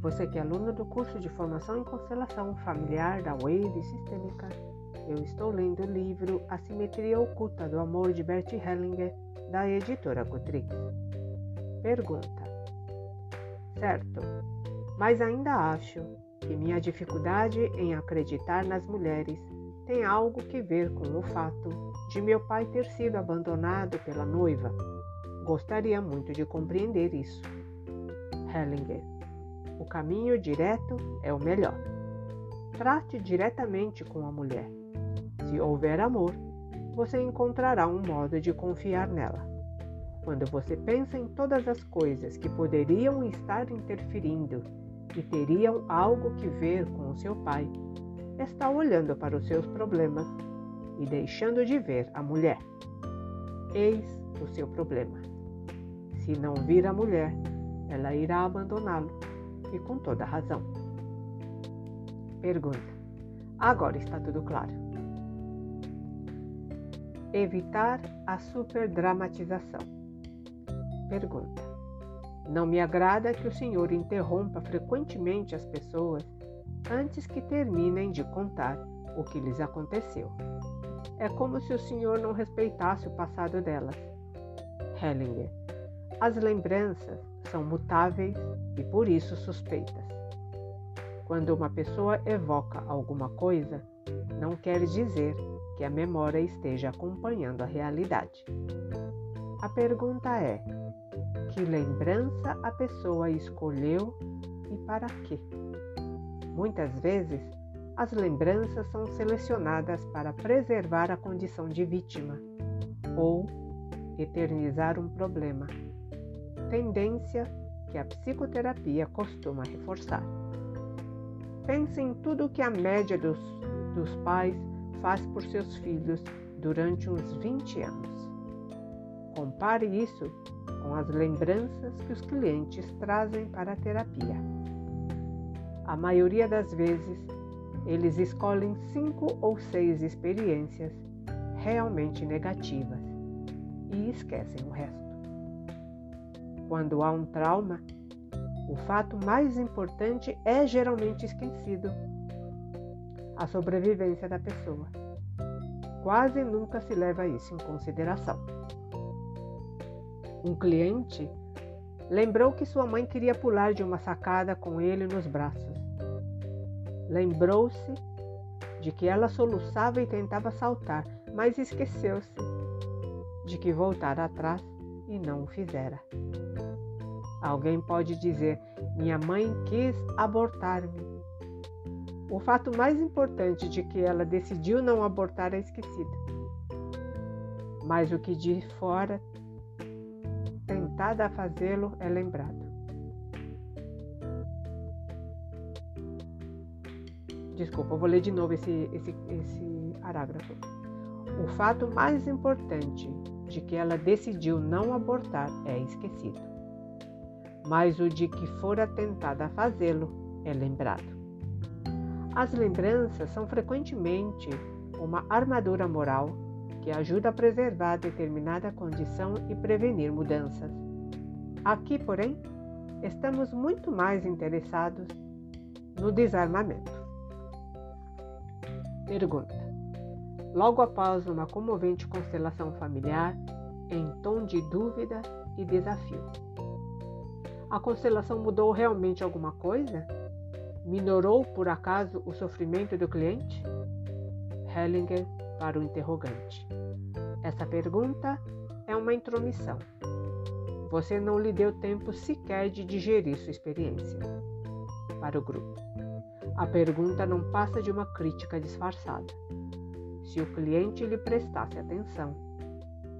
Você que é aluno do curso de formação em constelação familiar da Wave Sistêmica, eu estou lendo o livro A Simetria Oculta do Amor de Bert Hellinger, da editora Cotrix. Pergunta: Certo, mas ainda acho que minha dificuldade em acreditar nas mulheres tem algo que ver com o fato de meu pai ter sido abandonado pela noiva. Gostaria muito de compreender isso. Hellinger o caminho direto é o melhor. Trate diretamente com a mulher. Se houver amor, você encontrará um modo de confiar nela. Quando você pensa em todas as coisas que poderiam estar interferindo e teriam algo que ver com o seu pai, está olhando para os seus problemas e deixando de ver a mulher. Eis o seu problema. Se não vir a mulher, ela irá abandoná-lo e com toda razão. Pergunta: Agora está tudo claro. Evitar a superdramatização. Pergunta: Não me agrada que o senhor interrompa frequentemente as pessoas antes que terminem de contar o que lhes aconteceu. É como se o senhor não respeitasse o passado delas. Hellinger. As lembranças são mutáveis e por isso suspeitas. Quando uma pessoa evoca alguma coisa, não quer dizer que a memória esteja acompanhando a realidade. A pergunta é: que lembrança a pessoa escolheu e para quê? Muitas vezes, as lembranças são selecionadas para preservar a condição de vítima ou eternizar um problema tendência que a psicoterapia costuma reforçar. Pense em tudo que a média dos, dos pais faz por seus filhos durante uns 20 anos. Compare isso com as lembranças que os clientes trazem para a terapia. A maioria das vezes, eles escolhem cinco ou seis experiências realmente negativas e esquecem o resto. Quando há um trauma, o fato mais importante é geralmente esquecido: a sobrevivência da pessoa. Quase nunca se leva isso em consideração. Um cliente lembrou que sua mãe queria pular de uma sacada com ele nos braços. Lembrou-se de que ela soluçava e tentava saltar, mas esqueceu-se de que voltara atrás e não o fizera. Alguém pode dizer: Minha mãe quis abortar-me. O fato mais importante de que ela decidiu não abortar é esquecido. Mas o que de fora, tentada a fazê-lo, é lembrado. Desculpa, eu vou ler de novo esse, esse, esse parágrafo. O fato mais importante de que ela decidiu não abortar é esquecido, mas o de que fora tentada a fazê-lo é lembrado. As lembranças são frequentemente uma armadura moral que ajuda a preservar determinada condição e prevenir mudanças. Aqui, porém, estamos muito mais interessados no desarmamento. Pergunta: logo após uma comovente constelação familiar, em tom de dúvida e desafio. A constelação mudou realmente alguma coisa? Minorou por acaso o sofrimento do cliente? Hellinger para o interrogante. Essa pergunta é uma intromissão. Você não lhe deu tempo sequer de digerir sua experiência. Para o grupo. A pergunta não passa de uma crítica disfarçada se o cliente lhe prestasse atenção,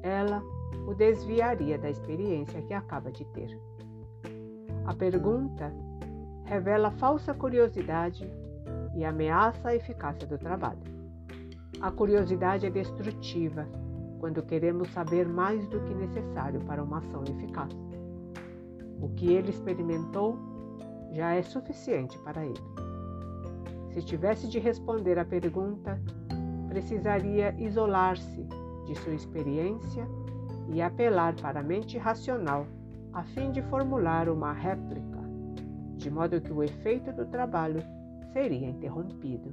ela o desviaria da experiência que acaba de ter. A pergunta revela falsa curiosidade e ameaça a eficácia do trabalho. A curiosidade é destrutiva quando queremos saber mais do que necessário para uma ação eficaz. O que ele experimentou já é suficiente para ele. Se tivesse de responder à pergunta precisaria isolar-se de sua experiência e apelar para a mente racional a fim de formular uma réplica de modo que o efeito do trabalho seria interrompido.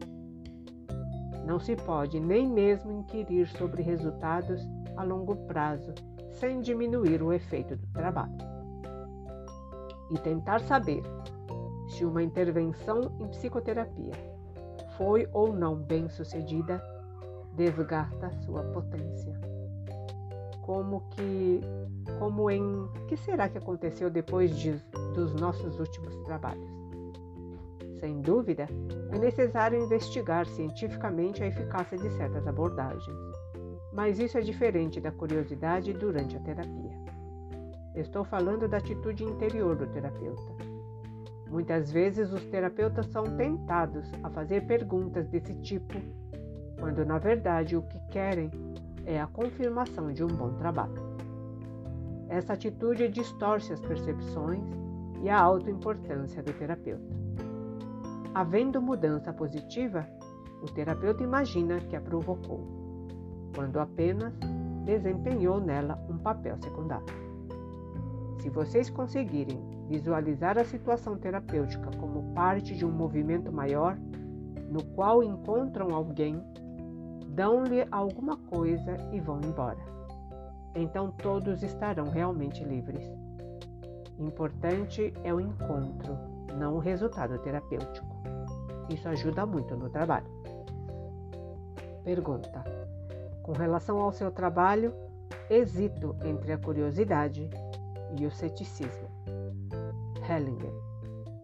Não se pode nem mesmo inquirir sobre resultados a longo prazo sem diminuir o efeito do trabalho. E tentar saber se uma intervenção em psicoterapia foi ou não bem sucedida desgasta sua potência. Como que, como em que será que aconteceu depois de, dos nossos últimos trabalhos? Sem dúvida, é necessário investigar cientificamente a eficácia de certas abordagens, mas isso é diferente da curiosidade durante a terapia. Estou falando da atitude interior do terapeuta. Muitas vezes os terapeutas são tentados a fazer perguntas desse tipo, quando na verdade o que querem é a confirmação de um bom trabalho. Essa atitude distorce as percepções e a autoimportância do terapeuta. Havendo mudança positiva, o terapeuta imagina que a provocou, quando apenas desempenhou nela um papel secundário. Se vocês conseguirem visualizar a situação terapêutica como parte de um movimento maior, no qual encontram alguém dão-lhe alguma coisa e vão embora. Então todos estarão realmente livres. Importante é o encontro, não o resultado terapêutico. Isso ajuda muito no trabalho. Pergunta: Com relação ao seu trabalho, hesito entre a curiosidade e o ceticismo. Hellinger: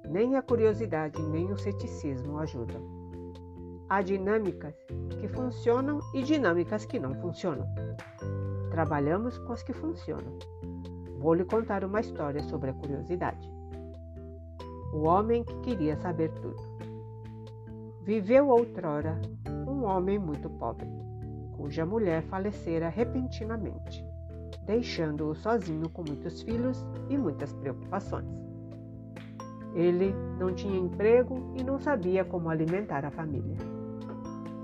Nem a curiosidade nem o ceticismo ajudam. Há dinâmicas que funcionam e dinâmicas que não funcionam. Trabalhamos com as que funcionam. Vou lhe contar uma história sobre a curiosidade. O homem que queria saber tudo. Viveu outrora um homem muito pobre, cuja mulher falecera repentinamente, deixando-o sozinho com muitos filhos e muitas preocupações. Ele não tinha emprego e não sabia como alimentar a família.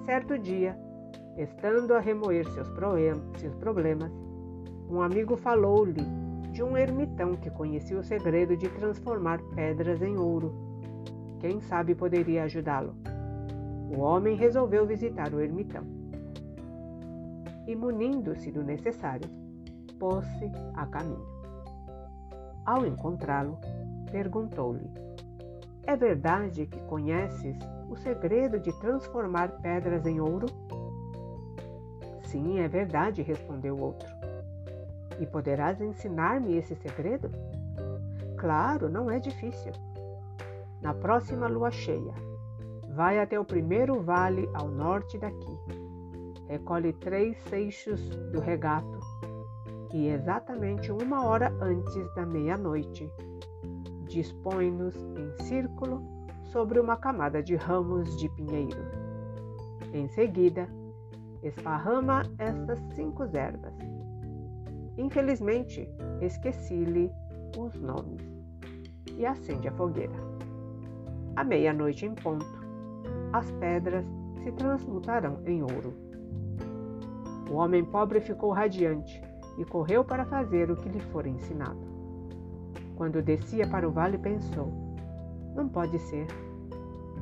Certo dia, estando a remoer seus problemas, um amigo falou-lhe de um ermitão que conhecia o segredo de transformar pedras em ouro. Quem sabe poderia ajudá-lo. O homem resolveu visitar o ermitão. E, munindo-se do necessário, pôs-se a caminho. Ao encontrá-lo, perguntou-lhe: É verdade que conheces o segredo de transformar pedras em ouro? Sim, é verdade, respondeu o outro. E poderás ensinar-me esse segredo? Claro, não é difícil. Na próxima lua cheia, vai até o primeiro vale ao norte daqui. Recolhe três seixos do regato e exatamente uma hora antes da meia-noite, dispõe-nos em círculo sobre uma camada de ramos de pinheiro. Em seguida, esparrama estas cinco ervas. Infelizmente, esqueci-lhe os nomes e acende a fogueira. À meia-noite em ponto, as pedras se transmutarão em ouro. O homem pobre ficou radiante e correu para fazer o que lhe fora ensinado. Quando descia para o vale, pensou: não pode ser.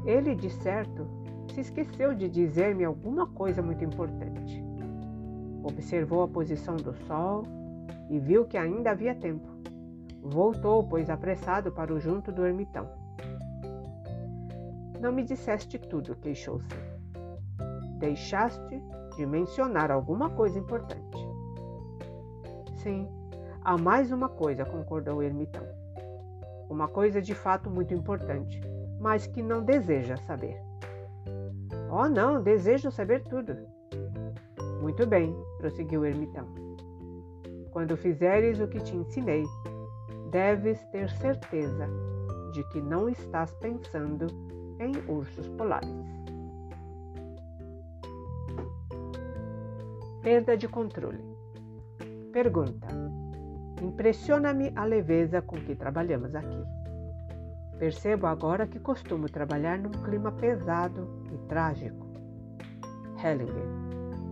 Ele, de certo, se esqueceu de dizer-me alguma coisa muito importante. Observou a posição do sol e viu que ainda havia tempo. Voltou, pois, apressado para o junto do ermitão. Não me disseste tudo, queixou-se. Deixaste de mencionar alguma coisa importante. Sim, há mais uma coisa, concordou o ermitão uma coisa de fato muito importante, mas que não deseja saber. Oh, não, desejo saber tudo. Muito bem, prosseguiu o ermitão. Quando fizeres o que te ensinei, deves ter certeza de que não estás pensando em ursos polares. Perda de controle. Pergunta: Impressiona-me a leveza com que trabalhamos aqui. Percebo agora que costumo trabalhar num clima pesado e trágico. Hellinger.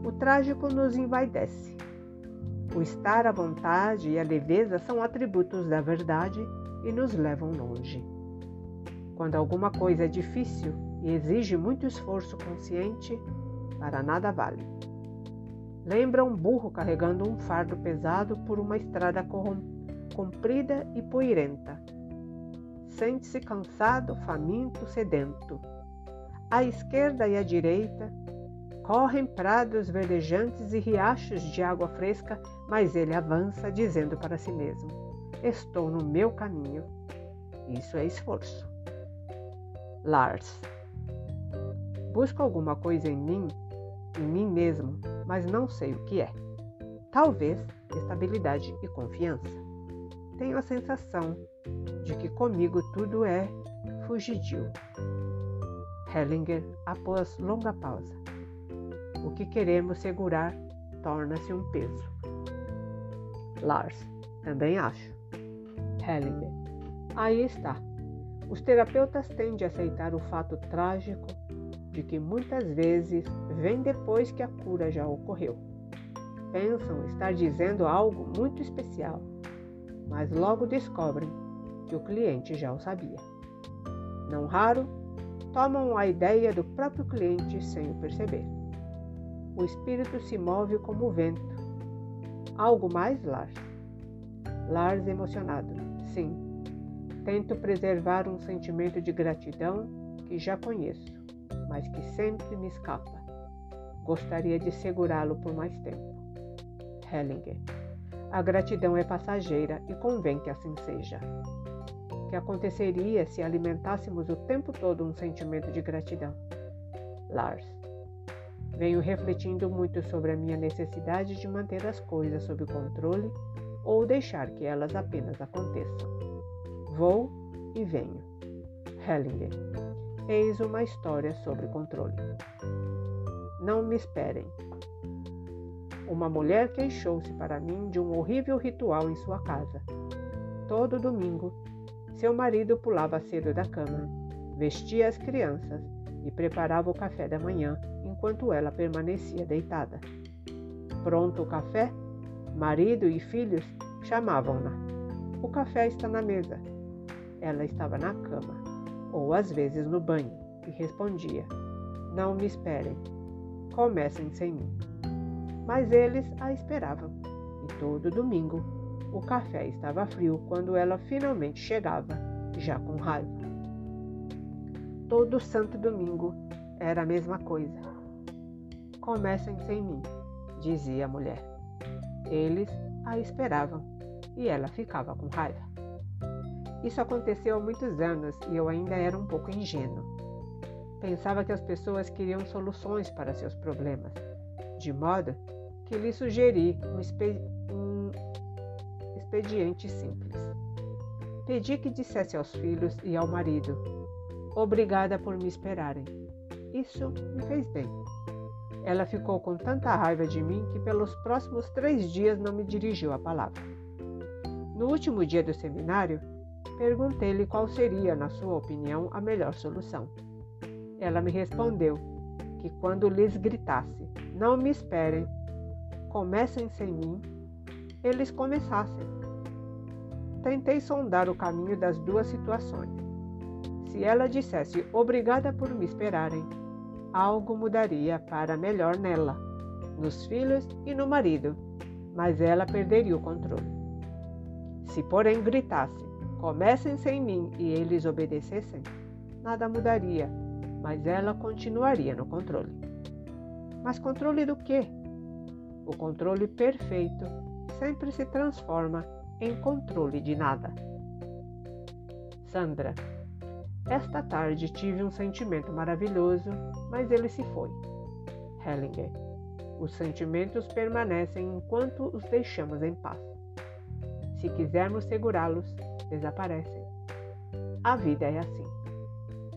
O trágico nos envaidece. O estar à vontade e a leveza são atributos da verdade e nos levam longe. Quando alguma coisa é difícil e exige muito esforço consciente, para nada vale. Lembra um burro carregando um fardo pesado por uma estrada comprida e poeirenta. Sente-se cansado, faminto, sedento. À esquerda e à direita correm prados verdejantes e riachos de água fresca, mas ele avança, dizendo para si mesmo: Estou no meu caminho. Isso é esforço. Lars. Busco alguma coisa em mim, em mim mesmo, mas não sei o que é. Talvez estabilidade e confiança. Tenho a sensação de que comigo tudo é fugidio. Hellinger, após longa pausa. O que queremos segurar torna-se um peso. Lars, também acho. Hellinger, aí está. Os terapeutas tendem a aceitar o fato trágico de que muitas vezes vem depois que a cura já ocorreu. Pensam estar dizendo algo muito especial, mas logo descobrem que o cliente já o sabia. Não raro, tomam a ideia do próprio cliente sem o perceber. O espírito se move como o vento. Algo mais, Lars? Lars emocionado. Sim. Tento preservar um sentimento de gratidão que já conheço mas que sempre me escapa. Gostaria de segurá-lo por mais tempo. Hellinger. A gratidão é passageira e convém que assim seja. Que aconteceria se alimentássemos o tempo todo um sentimento de gratidão? Lars. Venho refletindo muito sobre a minha necessidade de manter as coisas sob controle ou deixar que elas apenas aconteçam. Vou e venho. Hellinger. Eis uma história sobre controle. Não me esperem. Uma mulher queixou-se para mim de um horrível ritual em sua casa. Todo domingo, seu marido pulava cedo da cama, vestia as crianças e preparava o café da manhã enquanto ela permanecia deitada. Pronto o café? Marido e filhos chamavam-na. O café está na mesa. Ela estava na cama ou às vezes no banho, e respondia: Não me esperem, comecem sem mim. Mas eles a esperavam, e todo domingo o café estava frio quando ela finalmente chegava, já com raiva. Todo santo domingo era a mesma coisa. Comecem sem mim, dizia a mulher. Eles a esperavam e ela ficava com raiva. Isso aconteceu há muitos anos e eu ainda era um pouco ingênuo. Pensava que as pessoas queriam soluções para seus problemas, de modo que lhe sugeri um, expediente simples. Pedi que dissesse aos filhos e ao marido: Obrigada por me esperarem. Isso me fez bem. Ela ficou com tanta raiva de mim que pelos próximos três dias não me dirigiu a palavra. No último dia do seminário, Perguntei-lhe qual seria, na sua opinião, a melhor solução. Ela me respondeu que quando lhes gritasse: Não me esperem, comecem sem mim, eles começassem. Tentei sondar o caminho das duas situações. Se ela dissesse obrigada por me esperarem, algo mudaria para melhor nela, nos filhos e no marido, mas ela perderia o controle. Se, porém, gritasse comecem sem mim e eles obedecessem, nada mudaria, mas ela continuaria no controle. Mas controle do quê? O controle perfeito sempre se transforma em controle de nada. Sandra, esta tarde tive um sentimento maravilhoso, mas ele se foi. Hellinger, os sentimentos permanecem enquanto os deixamos em paz. Se quisermos segurá-los, desaparecem. A vida é assim.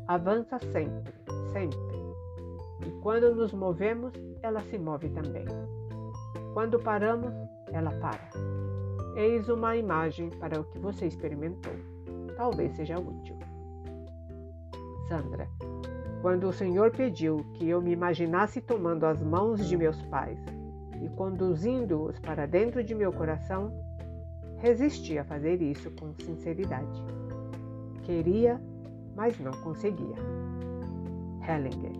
Avança sempre, sempre. E quando nos movemos, ela se move também. Quando paramos, ela para. Eis uma imagem para o que você experimentou. Talvez seja útil. Sandra, quando o Senhor pediu que eu me imaginasse tomando as mãos de meus pais e conduzindo-os para dentro de meu coração, Resisti a fazer isso com sinceridade. Queria, mas não conseguia. Hellinger.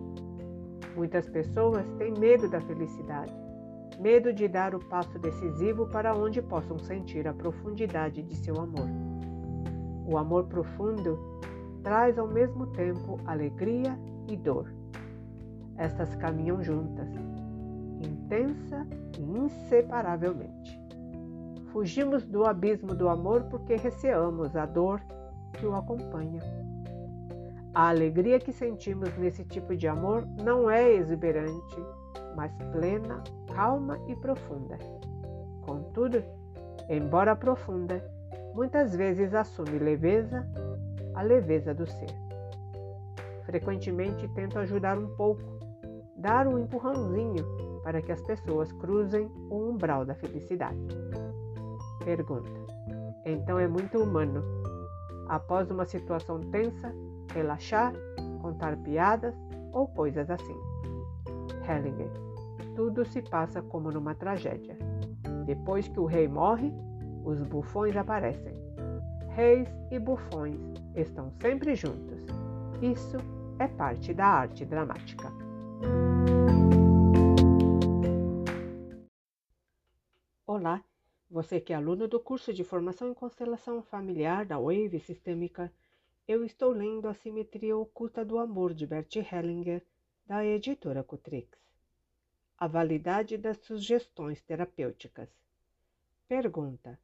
Muitas pessoas têm medo da felicidade, medo de dar o passo decisivo para onde possam sentir a profundidade de seu amor. O amor profundo traz ao mesmo tempo alegria e dor. Estas caminham juntas, intensa e inseparavelmente. Fugimos do abismo do amor porque receamos a dor que o acompanha. A alegria que sentimos nesse tipo de amor não é exuberante, mas plena, calma e profunda. Contudo, embora profunda, muitas vezes assume leveza, a leveza do ser. Frequentemente tento ajudar um pouco, dar um empurrãozinho para que as pessoas cruzem o umbral da felicidade. Pergunta: Então é muito humano, após uma situação tensa, relaxar, contar piadas ou coisas assim. Hellinger. Tudo se passa como numa tragédia. Depois que o rei morre, os bufões aparecem. Reis e bufões estão sempre juntos. Isso é parte da arte dramática. Olá, você que é aluno do curso de formação em constelação familiar da Wave Sistêmica eu estou lendo A Simetria Oculta do Amor de Bert Hellinger, da editora Cutrix. A validade das sugestões terapêuticas. Pergunta: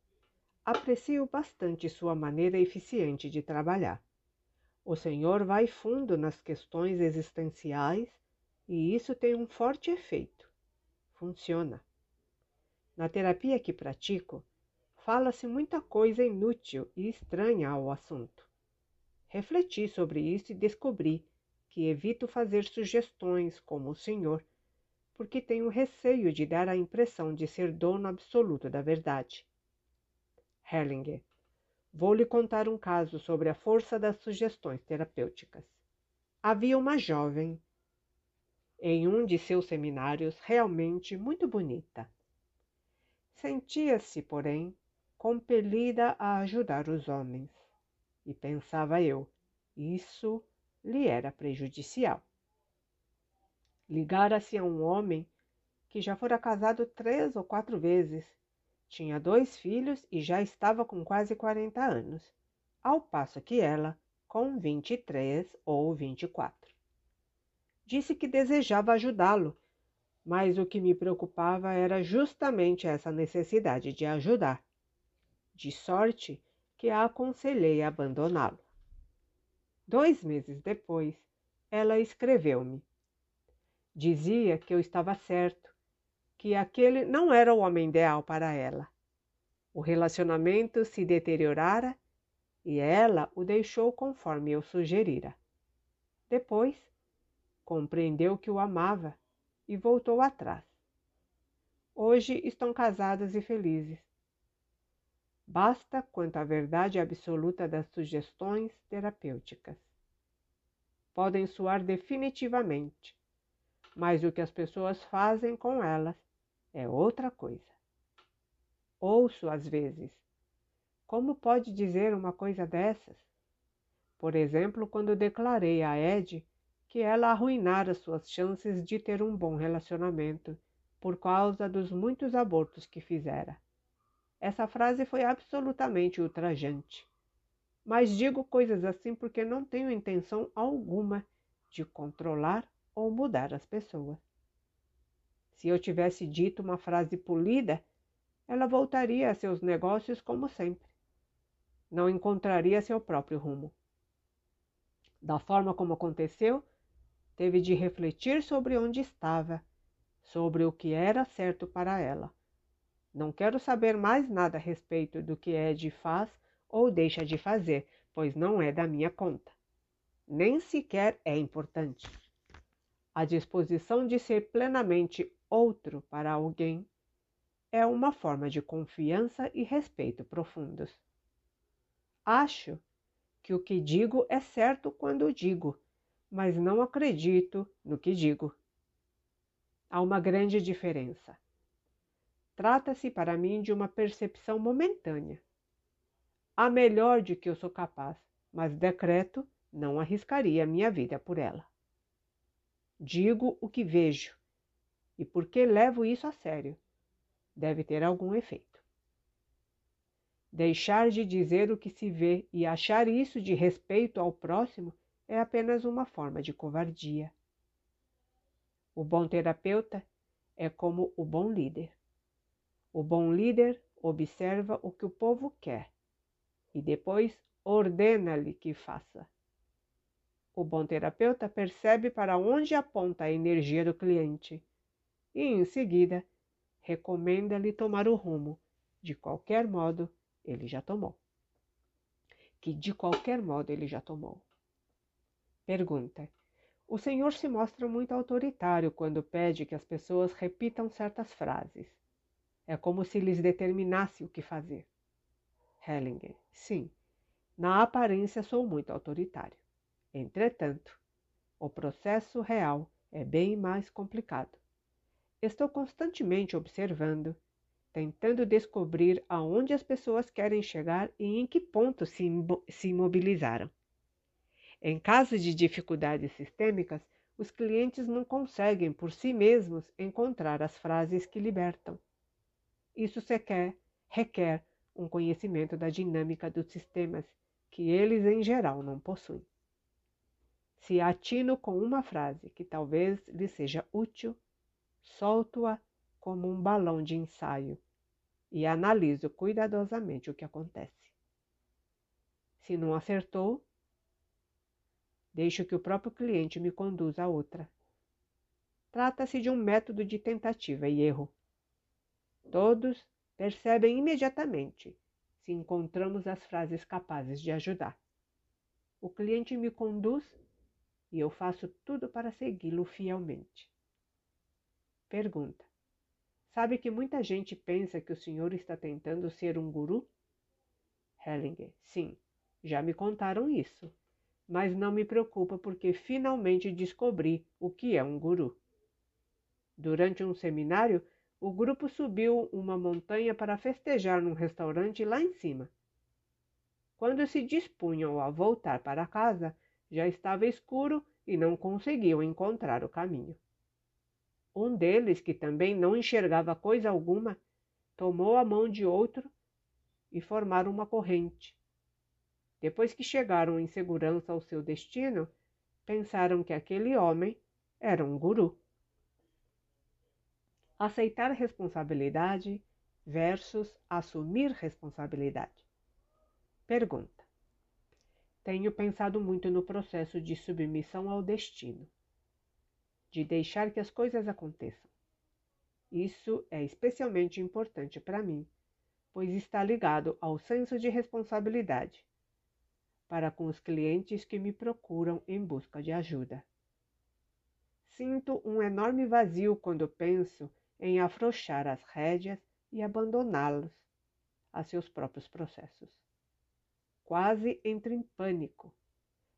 Aprecio bastante sua maneira eficiente de trabalhar. O senhor vai fundo nas questões existenciais e isso tem um forte efeito. Funciona. Na terapia que pratico, fala-se muita coisa inútil e estranha ao assunto. Refleti sobre isso e descobri que evito fazer sugestões como o senhor, porque tenho receio de dar a impressão de ser dono absoluto da verdade. Hellinger. Vou lhe contar um caso sobre a força das sugestões terapêuticas. Havia uma jovem em um de seus seminários realmente muito bonita. Sentia-se, porém, compelida a ajudar os homens e pensava eu, isso lhe era prejudicial. Ligara-se a um homem que já fora casado três ou quatro vezes, tinha dois filhos e já estava com quase 40 anos, ao passo que ela com 23 ou 24. Disse que desejava ajudá-lo, mas o que me preocupava era justamente essa necessidade de ajudar. De sorte que a aconselhei a abandoná-lo. Dois meses depois, ela escreveu-me. Dizia que eu estava certo, que aquele não era o homem ideal para ela. O relacionamento se deteriorara e ela o deixou conforme eu sugerira. Depois, compreendeu que o amava e voltou atrás. Hoje estão casados e felizes. Basta quanto à verdade absoluta das sugestões terapêuticas. Podem soar definitivamente, mas o que as pessoas fazem com elas é outra coisa. Ouço às vezes: como pode dizer uma coisa dessas? Por exemplo, quando declarei a Ed que ela arruinara suas chances de ter um bom relacionamento por causa dos muitos abortos que fizera. Essa frase foi absolutamente ultrajante. Mas digo coisas assim porque não tenho intenção alguma de controlar ou mudar as pessoas. Se eu tivesse dito uma frase polida, ela voltaria a seus negócios como sempre. Não encontraria seu próprio rumo. Da forma como aconteceu, teve de refletir sobre onde estava, sobre o que era certo para ela. Não quero saber mais nada a respeito do que Ed faz ou deixa de fazer, pois não é da minha conta. Nem sequer é importante. A disposição de ser plenamente outro para alguém é uma forma de confiança e respeito profundos. Acho que o que digo é certo quando digo, mas não acredito no que digo. Há uma grande diferença. Trata-se para mim de uma percepção momentânea. A melhor de que eu sou capaz, mas decreto não arriscaria minha vida por ela. Digo o que vejo e porque levo isso a sério. Deve ter algum efeito. Deixar de dizer o que se vê e achar isso de respeito ao próximo é apenas uma forma de covardia. O bom terapeuta é como o bom líder. O bom líder observa o que o povo quer e depois ordena-lhe que faça. O bom terapeuta percebe para onde aponta a energia do cliente e, em seguida, recomenda-lhe tomar o rumo, de qualquer modo ele já tomou. Que de qualquer modo ele já tomou. Pergunta: O Senhor se mostra muito autoritário quando pede que as pessoas repitam certas frases. É como se lhes determinasse o que fazer. Hellinger: Sim, na aparência sou muito autoritário. Entretanto, o processo real é bem mais complicado. Estou constantemente observando, tentando descobrir aonde as pessoas querem chegar e em que ponto se, se imobilizaram. Em caso de dificuldades sistêmicas, os clientes não conseguem por si mesmos encontrar as frases que libertam. Isso requer, requer um conhecimento da dinâmica dos sistemas que eles em geral não possuem. Se atino com uma frase que talvez lhe seja útil, solto-a como um balão de ensaio e analiso cuidadosamente o que acontece. Se não acertou, deixo que o próprio cliente me conduza a outra. Trata-se de um método de tentativa e erro. Todos percebem imediatamente se encontramos as frases capazes de ajudar. O cliente me conduz e eu faço tudo para segui-lo fielmente. Pergunta: Sabe que muita gente pensa que o senhor está tentando ser um guru? Hellinger: Sim, já me contaram isso, mas não me preocupa porque finalmente descobri o que é um guru. Durante um seminário, o grupo subiu uma montanha para festejar num restaurante lá em cima. Quando se dispunham a voltar para casa, já estava escuro e não conseguiam encontrar o caminho. Um deles, que também não enxergava coisa alguma, tomou a mão de outro e formaram uma corrente. Depois que chegaram em segurança ao seu destino, pensaram que aquele homem era um guru. Aceitar responsabilidade versus assumir responsabilidade. Pergunta: tenho pensado muito no processo de submissão ao destino, de deixar que as coisas aconteçam. Isso é especialmente importante para mim, pois está ligado ao senso de responsabilidade para com os clientes que me procuram em busca de ajuda. Sinto um enorme vazio quando penso em afrouxar as rédeas e abandoná-los a seus próprios processos quase entro em pânico,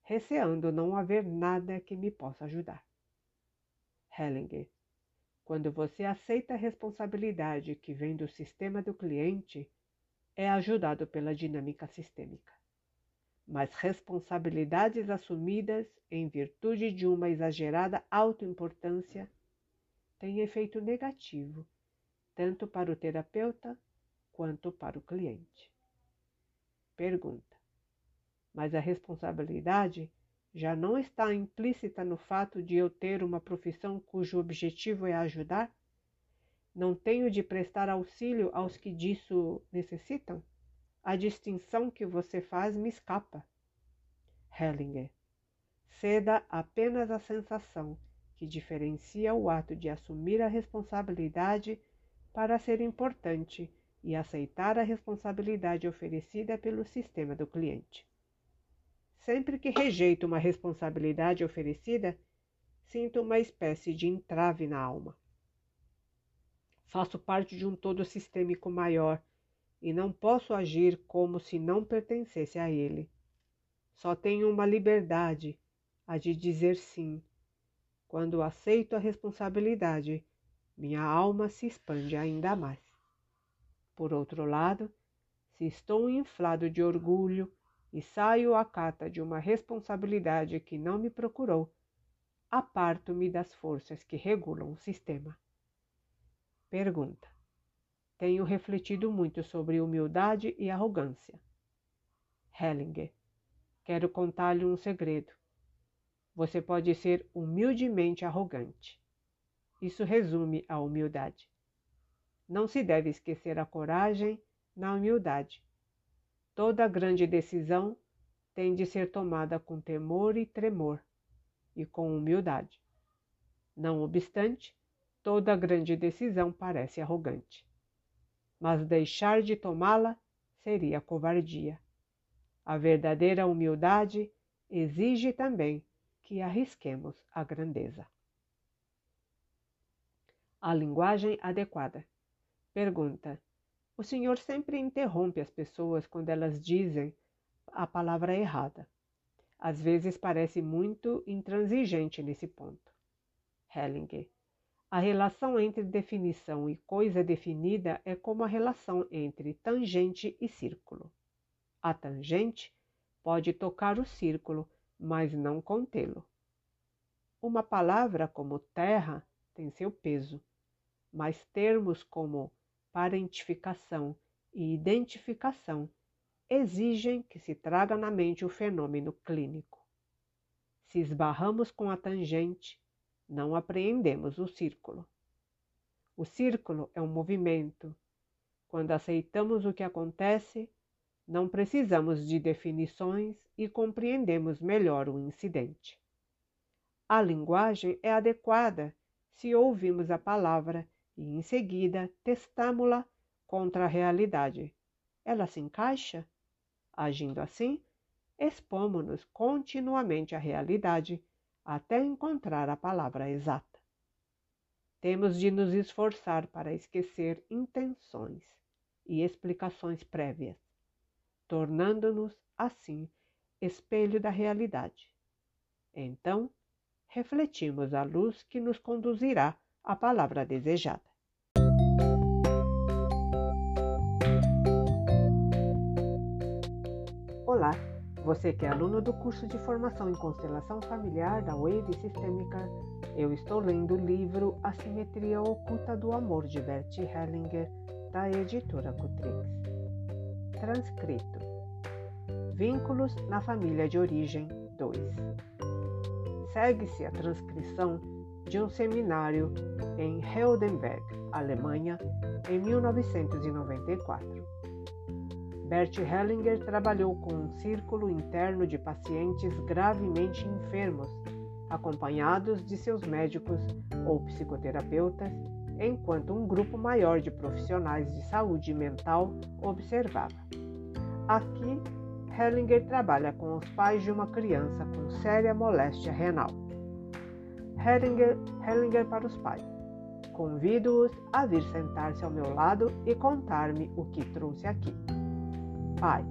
receando não haver nada que me possa ajudar. Hellinger, quando você aceita a responsabilidade que vem do sistema do cliente, é ajudado pela dinâmica sistêmica. Mas responsabilidades assumidas em virtude de uma exagerada autoimportância têm efeito negativo, tanto para o terapeuta quanto para o cliente. Pergunta: mas a responsabilidade já não está implícita no fato de eu ter uma profissão cujo objetivo é ajudar? Não tenho de prestar auxílio aos que disso necessitam? A distinção que você faz me escapa. Hellinger. Ceda apenas a sensação que diferencia o ato de assumir a responsabilidade para ser importante e aceitar a responsabilidade oferecida pelo sistema do cliente. Sempre que rejeito uma responsabilidade oferecida, sinto uma espécie de entrave na alma. Faço parte de um todo sistêmico maior e não posso agir como se não pertencesse a ele. Só tenho uma liberdade, a de dizer sim. Quando aceito a responsabilidade, minha alma se expande ainda mais. Por outro lado, se estou inflado de orgulho, e saio à cata de uma responsabilidade que não me procurou, aparto-me das forças que regulam o sistema. Pergunta: Tenho refletido muito sobre humildade e arrogância. Hellinger: Quero contar-lhe um segredo. Você pode ser humildemente arrogante. Isso resume a humildade. Não se deve esquecer a coragem na humildade. Toda grande decisão tem de ser tomada com temor e tremor e com humildade. Não obstante, toda grande decisão parece arrogante. Mas deixar de tomá-la seria covardia. A verdadeira humildade exige também que arrisquemos a grandeza. A linguagem adequada. Pergunta: O senhor sempre interrompe as pessoas quando elas dizem a palavra errada. Às vezes parece muito intransigente nesse ponto. Hellinger. A relação entre definição e coisa definida é como a relação entre tangente e círculo. A tangente pode tocar o círculo mas não contê-lo. Uma palavra como terra tem seu peso, mas termos como parentificação e identificação exigem que se traga na mente o fenômeno clínico. Se esbarramos com a tangente, não apreendemos o círculo. O círculo é um movimento. Quando aceitamos o que acontece, não precisamos de definições e compreendemos melhor o incidente. A linguagem é adequada se ouvimos a palavra e, em seguida, testamos-la contra a realidade. Ela se encaixa? Agindo assim, expomos-nos continuamente à realidade até encontrar a palavra exata. Temos de nos esforçar para esquecer intenções e explicações prévias tornando-nos, assim, espelho da realidade. Então, refletimos a luz que nos conduzirá à palavra desejada. Olá, você que é aluno do curso de formação em constelação familiar da Wave Sistêmica, eu estou lendo o livro A Simetria Oculta do Amor de Bert Hellinger, da editora Cutrix. Transcrito: Vínculos na família de origem 2. Segue-se a transcrição de um seminário em Heidelberg, Alemanha, em 1994. Bert Hellinger trabalhou com um círculo interno de pacientes gravemente enfermos, acompanhados de seus médicos ou psicoterapeutas enquanto um grupo maior de profissionais de saúde mental observava. Aqui, Hellinger trabalha com os pais de uma criança com séria moléstia renal. Hellinger, Hellinger para os pais. Convido-os a vir sentar-se ao meu lado e contar-me o que trouxe aqui. Pai,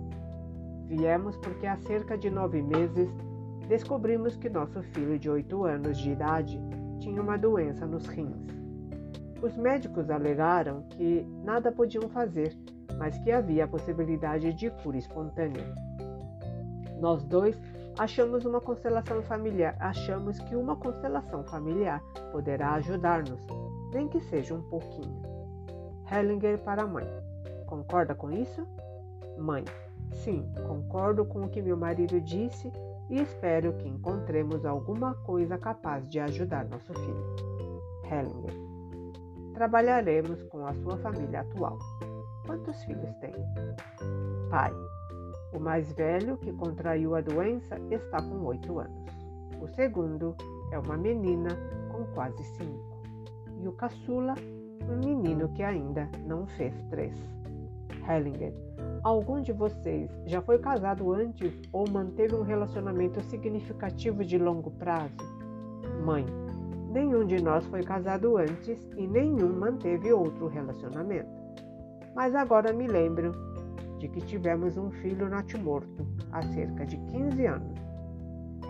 viemos porque há cerca de nove meses descobrimos que nosso filho de oito anos de idade tinha uma doença nos rins. Os médicos alegaram que nada podiam fazer, mas que havia a possibilidade de cura espontânea. Nós dois achamos uma constelação familiar, achamos que uma constelação familiar poderá ajudar-nos, nem que seja um pouquinho. Hellinger para a mãe. Concorda com isso? Mãe. Sim, concordo com o que meu marido disse e espero que encontremos alguma coisa capaz de ajudar nosso filho. Hellinger trabalharemos com a sua família atual. Quantos filhos tem? Pai. O mais velho, que contraiu a doença, está com oito anos. O segundo é uma menina com quase cinco. E o caçula, um menino que ainda não fez três. Hellinger. Algum de vocês já foi casado antes ou manteve um relacionamento significativo de longo prazo? Mãe. Nenhum de nós foi casado antes e nenhum manteve outro relacionamento. Mas agora me lembro de que tivemos um filho natimorto há cerca de 15 anos.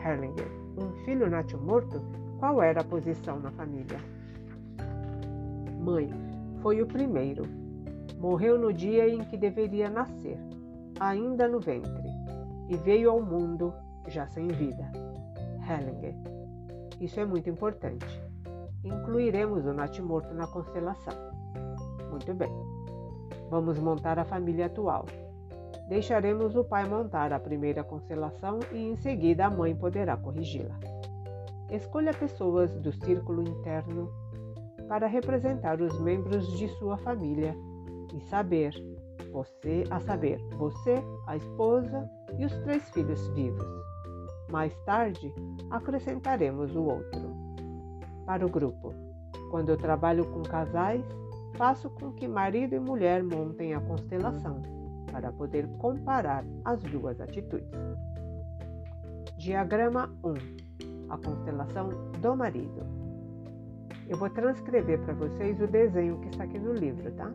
Hellinger, um filho natimorto? Qual era a posição na família? Mãe, foi o primeiro. Morreu no dia em que deveria nascer, ainda no ventre. e veio ao mundo já sem vida. Hellinger. Isso é muito importante. Incluiremos o natimorto na constelação. Muito bem. Vamos montar a família atual. Deixaremos o pai montar a primeira constelação e em seguida a mãe poderá corrigi-la. Escolha pessoas do círculo interno para representar os membros de sua família e saber, você a saber, você, a esposa e os três filhos vivos. Mais tarde, acrescentaremos o outro. Para o grupo, quando eu trabalho com casais, faço com que marido e mulher montem a constelação para poder comparar as duas atitudes. Diagrama 1 A constelação do marido. Eu vou transcrever para vocês o desenho que está aqui no livro, tá?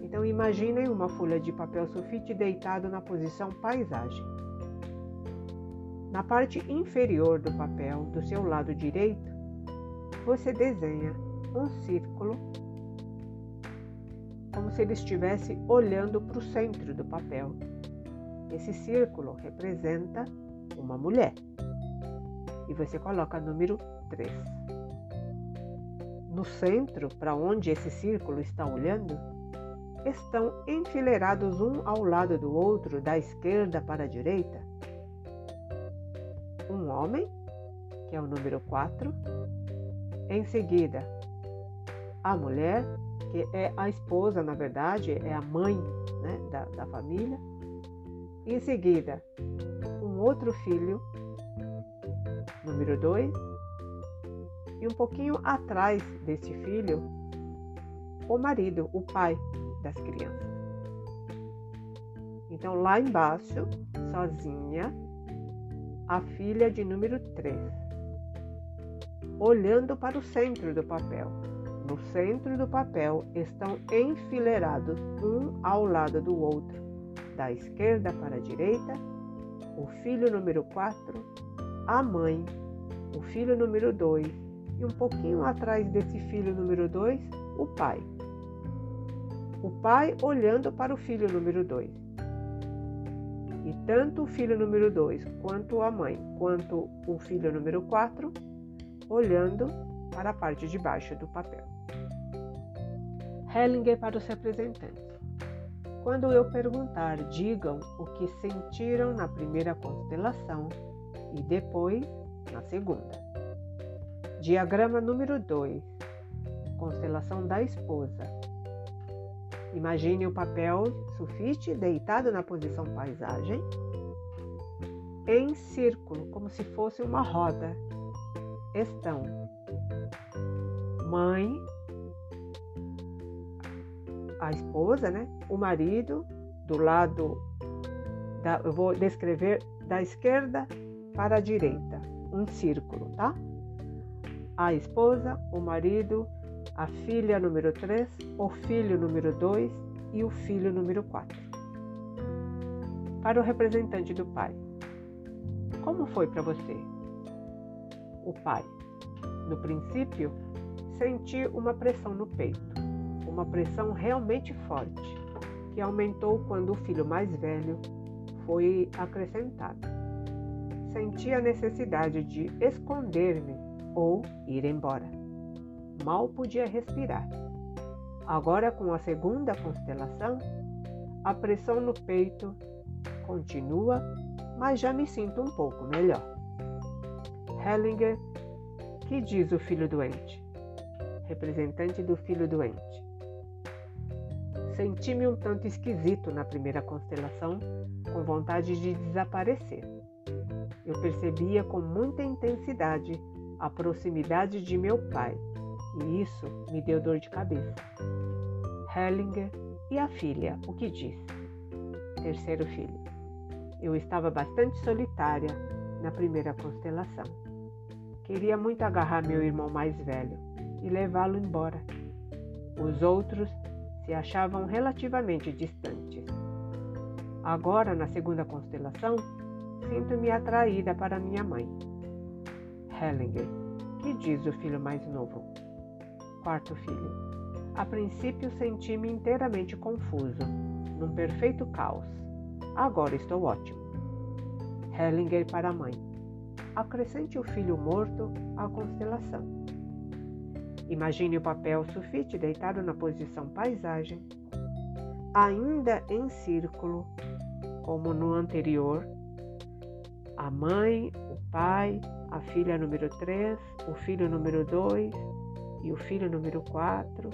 Então imaginem uma folha de papel sulfite deitado na posição paisagem. Na parte inferior do papel, do seu lado direito, você desenha um círculo como se ele estivesse olhando para o centro do papel. Esse círculo representa uma mulher. E você coloca número 3. No centro, para onde esse círculo está olhando, estão enfileirados um ao lado do outro, da esquerda para a direita, um homem, que é o número 4, em seguida, a mulher, que é a esposa, na verdade, é a mãe né, da, da família. Em seguida, um outro filho, número 2, e um pouquinho atrás desse filho, o marido, o pai, das crianças. Então, lá embaixo, sozinha, a filha de número 3, olhando para o centro do papel. No centro do papel estão enfileirados um ao lado do outro, da esquerda para a direita, o filho número 4, a mãe, o filho número 2 e um pouquinho atrás desse filho número 2, o pai o pai olhando para o filho número 2. E tanto o filho número 2 quanto a mãe, quanto o filho número 4, olhando para a parte de baixo do papel. Hellinger para os representantes. Quando eu perguntar, digam o que sentiram na primeira constelação e depois na segunda. Diagrama número 2. Constelação da esposa. Imagine o papel sulfite deitado na posição paisagem, em círculo, como se fosse uma roda. Estão mãe, a esposa, né? O marido, do lado da, eu vou descrever da esquerda para a direita, um círculo, tá? A esposa, o marido, a filha número 3, o filho número 2 e o filho número 4. Para o representante do pai, como foi para você? O pai, no princípio, senti uma pressão no peito, uma pressão realmente forte, que aumentou quando o filho mais velho foi acrescentado. Senti a necessidade de esconder-me ou ir embora mal podia respirar. Agora, com a segunda constelação, a pressão no peito continua, mas já me sinto um pouco melhor. Hellinger, que diz o filho doente? Representante do filho doente. Senti-me um tanto esquisito na primeira constelação, com vontade de desaparecer. Eu percebia com muita intensidade a proximidade de meu pai e isso me deu dor de cabeça. Hellinger e a filha, o que diz? Terceiro filho. Eu estava bastante solitária na primeira constelação. Queria muito agarrar meu irmão mais velho e levá-lo embora. Os outros se achavam relativamente distantes. Agora, na segunda constelação, sinto-me atraída para minha mãe. Hellinger, que diz o filho mais novo? quarto filho. A princípio senti-me inteiramente confuso, num perfeito caos. Agora estou ótimo. Hellinger para a mãe. Acrescente o filho morto à constelação. Imagine o papel sulfite deitado na posição paisagem, ainda em círculo, como no anterior. A mãe, o pai, a filha número 3, o filho número 2 e o filho número 4,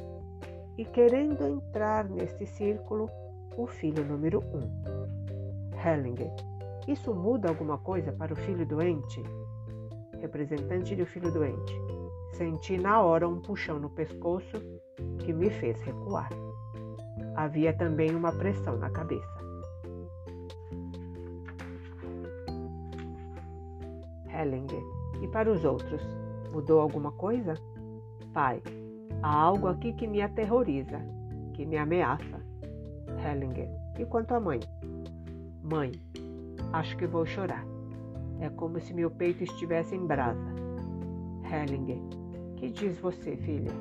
e querendo entrar neste círculo, o filho número 1. Hellinger. Isso muda alguma coisa para o filho doente? Representante do filho doente. Senti na hora um puxão no pescoço que me fez recuar. Havia também uma pressão na cabeça. Hellinger. E para os outros, mudou alguma coisa? Pai, há algo aqui que me aterroriza, que me ameaça. Hellinger. E quanto à mãe? Mãe, acho que vou chorar. É como se meu peito estivesse em brasa. Hellinger. Que diz você, filha?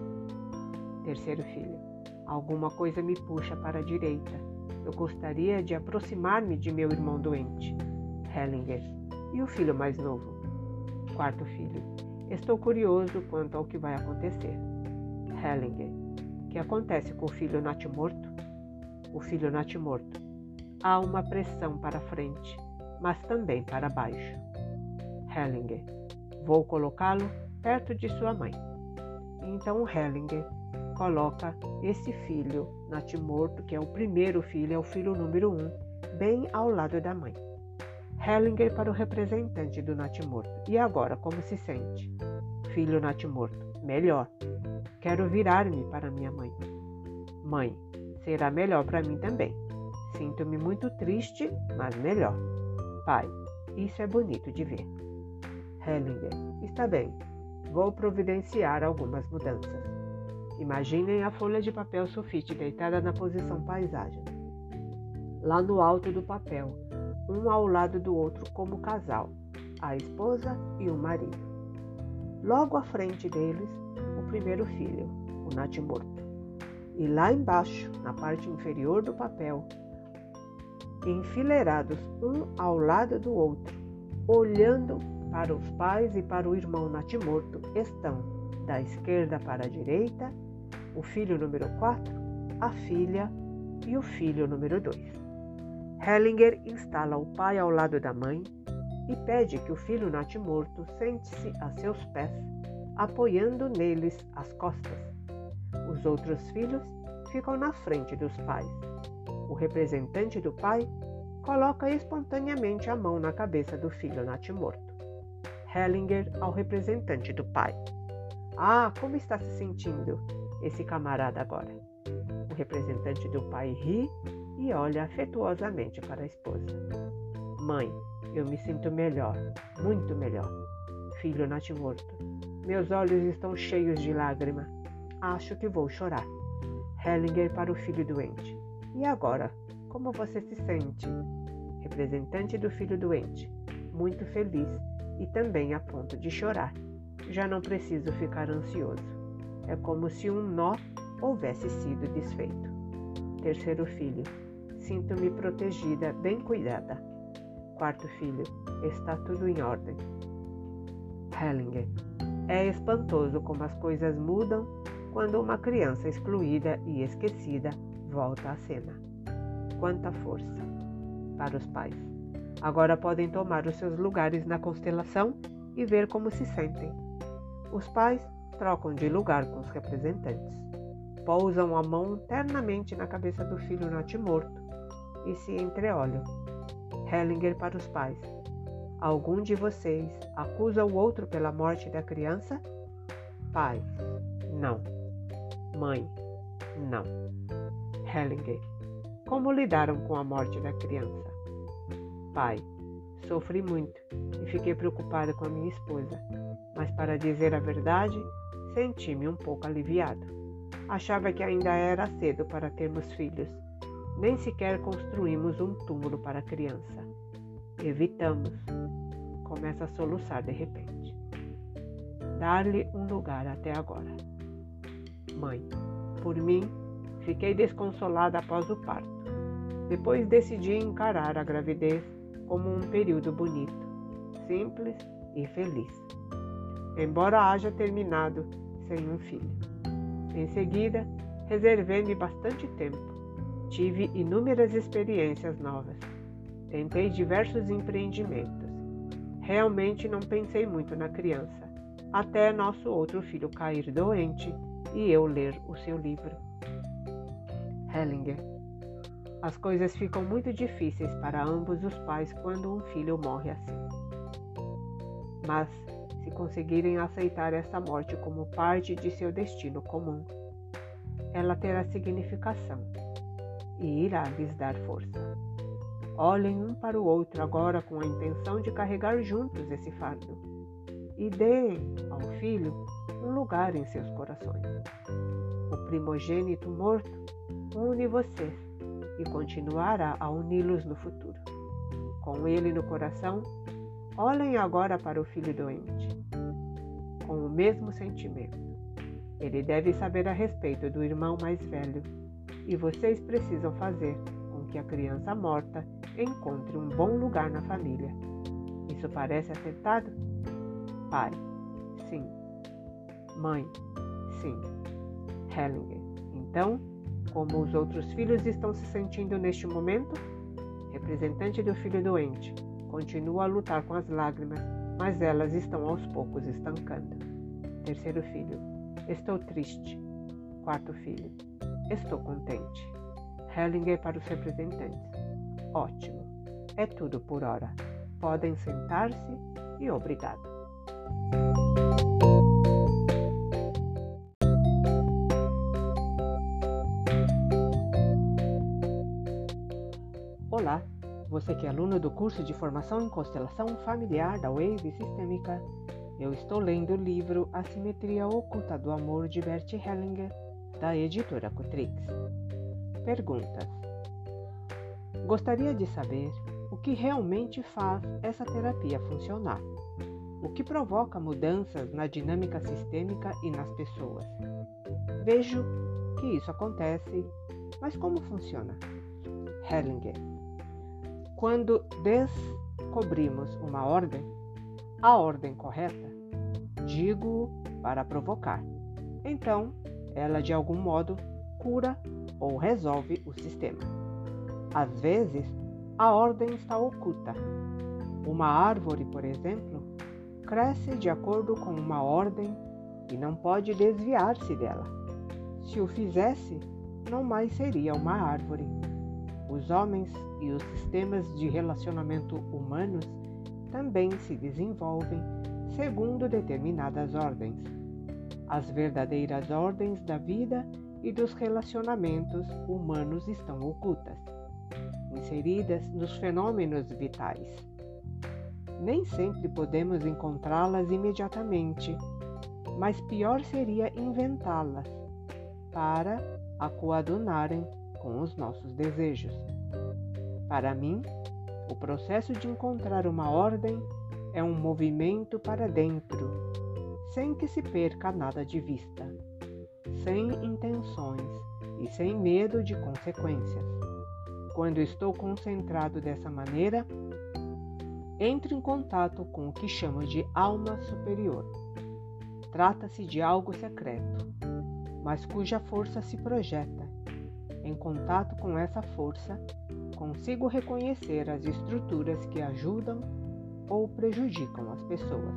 Terceiro filho. Alguma coisa me puxa para a direita. Eu gostaria de aproximar-me de meu irmão doente. Hellinger. E o filho mais novo? Quarto filho. Estou curioso quanto ao que vai acontecer. Hellinger. Que acontece com o filho natimorto? O filho natimorto. Há uma pressão para frente, mas também para baixo. Hellinger. Vou colocá-lo perto de sua mãe. Então Hellinger coloca esse filho natimorto, que é o primeiro filho, é o filho número um, bem ao lado da mãe. Hellinger para o representante do natimorto. E agora, como se sente? Filho natimorto. Melhor. Quero virar-me para minha mãe. Mãe, será melhor para mim também. Sinto-me muito triste, mas melhor. Pai, isso é bonito de ver. Hellinger, está bem. Vou providenciar algumas mudanças. Imaginem a folha de papel sulfite deitada na posição paisagem. Lá no alto do papel, um ao lado do outro como casal, a esposa e o marido. Logo à frente deles, o primeiro filho, o natimorto. E lá embaixo, na parte inferior do papel, enfileirados um ao lado do outro, olhando para os pais e para o irmão natimorto, estão da esquerda para a direita o filho número 4, a filha e o filho número 2. Hellinger instala o pai ao lado da mãe e pede que o filho natimorto sente-se a seus pés, apoiando neles as costas. Os outros filhos ficam na frente dos pais. O representante do pai coloca espontaneamente a mão na cabeça do filho natimorto. Hellinger ao representante do pai. Ah, como está se sentindo esse camarada agora? O representante do pai ri e olha afetuosamente para a esposa. Mãe, eu me sinto melhor, muito melhor. Filho natimorto, meus olhos estão cheios de lágrima. Acho que vou chorar. Hellinger para o filho doente. E agora, como você se sente? Representante do filho doente. Muito feliz e também a ponto de chorar. Já não preciso ficar ansioso. É como se um nó houvesse sido desfeito. Terceiro filho. Sinto-me protegida, bem cuidada. Quarto filho, está tudo em ordem. Hellinger. É espantoso como as coisas mudam quando uma criança excluída e esquecida volta à cena. Quanta força! Para os pais. Agora podem tomar os seus lugares na constelação e ver como se sentem. Os pais trocam de lugar com os representantes. Pousam a mão ternamente na cabeça do filho natimorto e se entreolham. Hellinger para os pais. Algum de vocês acusa o outro pela morte da criança? Pai, não. Mãe, não. Hellinger. Como lidaram com a morte da criança? Pai, sofri muito e fiquei preocupada com a minha esposa, mas para dizer a verdade, senti-me um pouco aliviado. Achava que ainda era cedo para termos filhos nem sequer construímos um túmulo para a criança. Evitamos. Começa a soluçar de repente. Dar-lhe um lugar até agora. Mãe, por mim, fiquei desconsolada após o parto. Depois decidi encarar a gravidez como um período bonito, simples e feliz, embora haja terminado sem um filho. Em seguida, reservei-me bastante tempo. Tive inúmeras experiências novas. Tentei diversos empreendimentos. Realmente não pensei muito na criança, até nosso outro filho cair doente e eu ler o seu livro. Hellinger. As coisas ficam muito difíceis para ambos os pais quando um filho morre assim. Mas, se conseguirem aceitar essa morte como parte de seu destino comum, ela terá significação e irá lhes dar força. Olhem um para o outro agora com a intenção de carregar juntos esse fardo e deem ao filho um lugar em seus corações. O primogênito morto une vocês e continuará a uni-los no futuro. Com ele no coração, olhem agora para o filho doente, com o mesmo sentimento. Ele deve saber a respeito do irmão mais velho, e vocês precisam fazer com que a criança morta encontre um bom lugar na família. Isso parece acertado? Pai, sim. Mãe, sim. Hellinger, então, como os outros filhos estão se sentindo neste momento? Representante do filho doente, continua a lutar com as lágrimas, mas elas estão aos poucos estancando. Terceiro filho, estou triste. Quarto filho, estou contente. Hellinger para os representantes. Ótimo. É tudo por hora. Podem sentar-se e obrigado. Você que é aluno do curso de formação em constelação familiar da Wave Sistêmica, eu estou lendo o livro A Simetria Oculta do Amor de Bert Hellinger, da editora Cutrix. Perguntas: Gostaria de saber o que realmente faz essa terapia funcionar, o que provoca mudanças na dinâmica sistêmica e nas pessoas. Vejo que isso acontece, mas como funciona? Hellinger quando descobrimos uma ordem, a ordem correta, digo para provocar. Então, ela de algum modo cura ou resolve o sistema. Às vezes, a ordem está oculta. Uma árvore, por exemplo, cresce de acordo com uma ordem e não pode desviar-se dela. Se o fizesse, não mais seria uma árvore. Os homens e os sistemas de relacionamento humanos também se desenvolvem segundo determinadas ordens. As verdadeiras ordens da vida e dos relacionamentos humanos estão ocultas, inseridas nos fenômenos vitais. Nem sempre podemos encontrá-las imediatamente, mas pior seria inventá-las para a coadunarem com os nossos desejos. Para mim, o processo de encontrar uma ordem é um movimento para dentro, sem que se perca nada de vista, sem intenções e sem medo de consequências. Quando estou concentrado dessa maneira, entro em contato com o que chamo de alma superior. Trata-se de algo secreto, mas cuja força se projeta em contato com essa força, consigo reconhecer as estruturas que ajudam ou prejudicam as pessoas.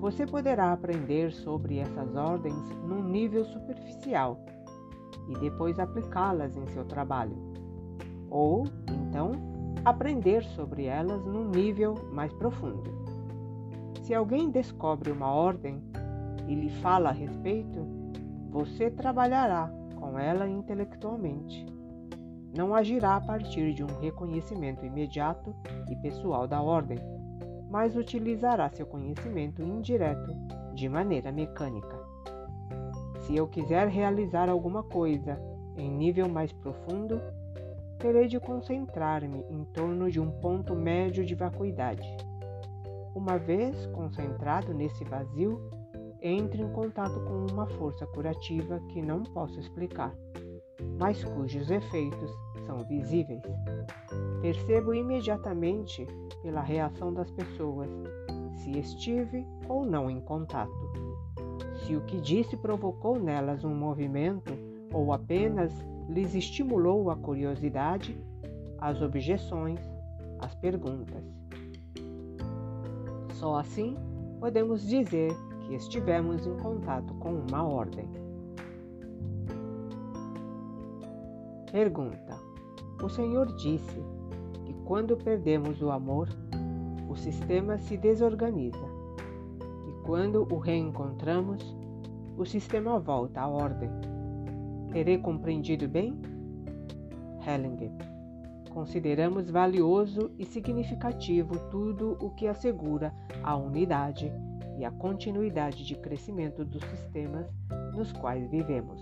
Você poderá aprender sobre essas ordens num nível superficial e depois aplicá-las em seu trabalho. Ou, então, aprender sobre elas num nível mais profundo. Se alguém descobre uma ordem e lhe fala a respeito, você trabalhará com ela intelectualmente. Não agirá a partir de um reconhecimento imediato e pessoal da ordem, mas utilizará seu conhecimento indireto de maneira mecânica. Se eu quiser realizar alguma coisa em nível mais profundo, terei de concentrar-me em torno de um ponto médio de vacuidade. Uma vez concentrado nesse vazio, entre em contato com uma força curativa que não posso explicar, mas cujos efeitos são visíveis. Percebo imediatamente pela reação das pessoas se estive ou não em contato. Se o que disse provocou nelas um movimento ou apenas lhes estimulou a curiosidade, as objeções, as perguntas. Só assim podemos dizer que estivemos em contato com uma ordem. Pergunta: O Senhor disse que quando perdemos o amor, o sistema se desorganiza. E quando o reencontramos, o sistema volta à ordem. Terei compreendido bem? Hellinger. Consideramos valioso e significativo tudo o que assegura a unidade e a continuidade de crescimento dos sistemas nos quais vivemos.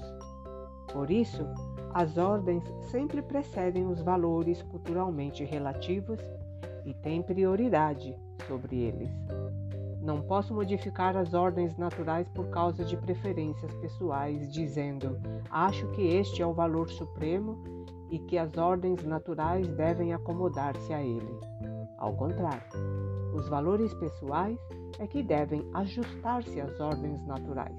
Por isso, as ordens sempre precedem os valores culturalmente relativos e têm prioridade sobre eles. Não posso modificar as ordens naturais por causa de preferências pessoais, dizendo acho que este é o valor supremo e que as ordens naturais devem acomodar-se a ele. Ao contrário, os valores pessoais é que devem ajustar-se às ordens naturais.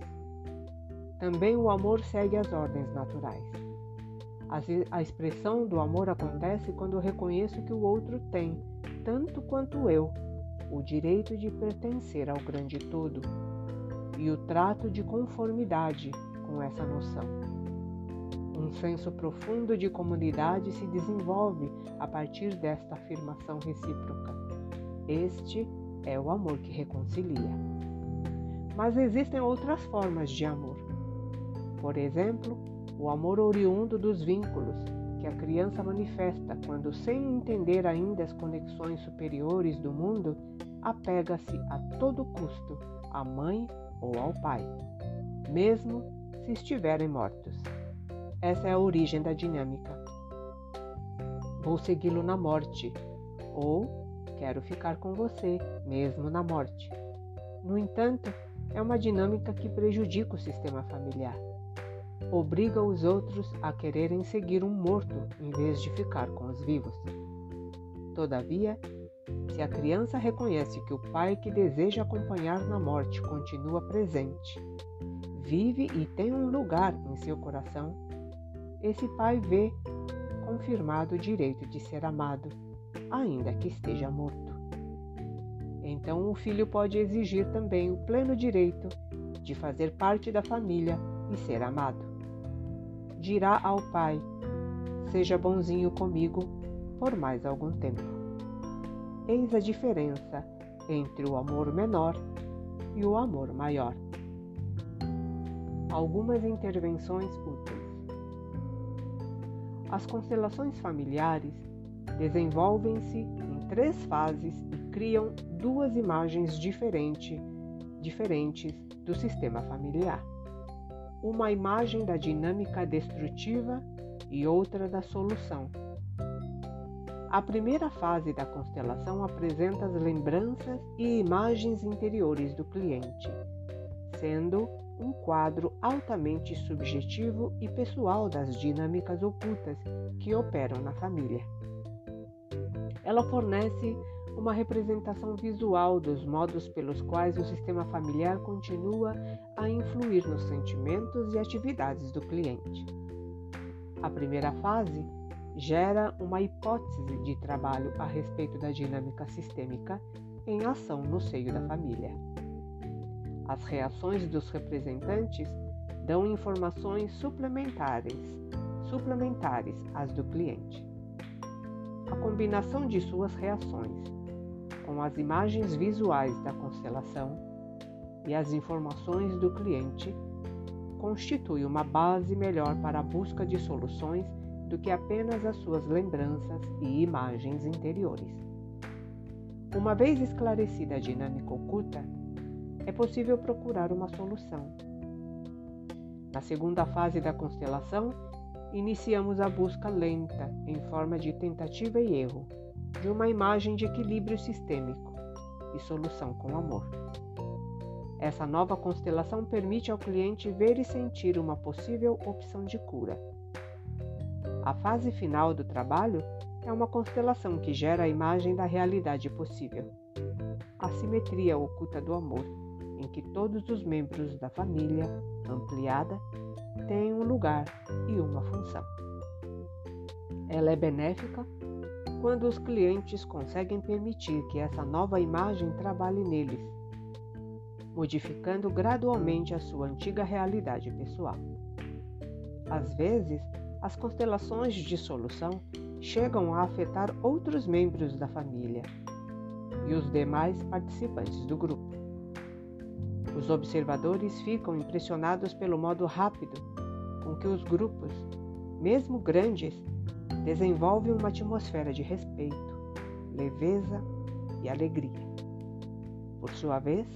Também o amor segue as ordens naturais. A expressão do amor acontece quando reconheço que o outro tem tanto quanto eu, o direito de pertencer ao grande todo e o trato de conformidade com essa noção. Um senso profundo de comunidade se desenvolve a partir desta afirmação recíproca. Este é o amor que reconcilia. Mas existem outras formas de amor. Por exemplo, o amor oriundo dos vínculos, que a criança manifesta quando, sem entender ainda as conexões superiores do mundo, apega-se a todo custo à mãe ou ao pai, mesmo se estiverem mortos. Essa é a origem da dinâmica. Vou segui-lo na morte, ou quero ficar com você, mesmo na morte. No entanto, é uma dinâmica que prejudica o sistema familiar obriga os outros a quererem seguir um morto em vez de ficar com os vivos. Todavia, se a criança reconhece que o pai que deseja acompanhar na morte continua presente, vive e tem um lugar em seu coração, esse pai vê confirmado o direito de ser amado, ainda que esteja morto. Então o filho pode exigir também o pleno direito de fazer parte da família e ser amado dirá ao pai: Seja bonzinho comigo por mais algum tempo. Eis a diferença entre o amor menor e o amor maior. Algumas intervenções úteis. As constelações familiares desenvolvem-se em três fases e criam duas imagens diferente, diferentes do sistema familiar uma imagem da dinâmica destrutiva e outra da solução. A primeira fase da constelação apresenta as lembranças e imagens interiores do cliente, sendo um quadro altamente subjetivo e pessoal das dinâmicas ocultas que operam na família. Ela fornece uma representação visual dos modos pelos quais o sistema familiar continua a influir nos sentimentos e atividades do cliente. A primeira fase gera uma hipótese de trabalho a respeito da dinâmica sistêmica em ação no seio da família. As reações dos representantes dão informações suplementares, suplementares às do cliente. A combinação de suas reações com as imagens visuais da constelação e as informações do cliente, constitui uma base melhor para a busca de soluções do que apenas as suas lembranças e imagens interiores. Uma vez esclarecida a dinâmica oculta, é possível procurar uma solução. Na segunda fase da constelação, iniciamos a busca lenta, em forma de tentativa e erro, de uma imagem de equilíbrio sistêmico e solução com amor. Essa nova constelação permite ao cliente ver e sentir uma possível opção de cura. A fase final do trabalho é uma constelação que gera a imagem da realidade possível. A simetria oculta do amor, em que todos os membros da família ampliada têm um lugar e uma função. Ela é benéfica quando os clientes conseguem permitir que essa nova imagem trabalhe neles, modificando gradualmente a sua antiga realidade pessoal. Às vezes, as constelações de solução chegam a afetar outros membros da família e os demais participantes do grupo. Os observadores ficam impressionados pelo modo rápido com que os grupos, mesmo grandes, desenvolvem uma atmosfera de respeito, leveza e alegria. Por sua vez,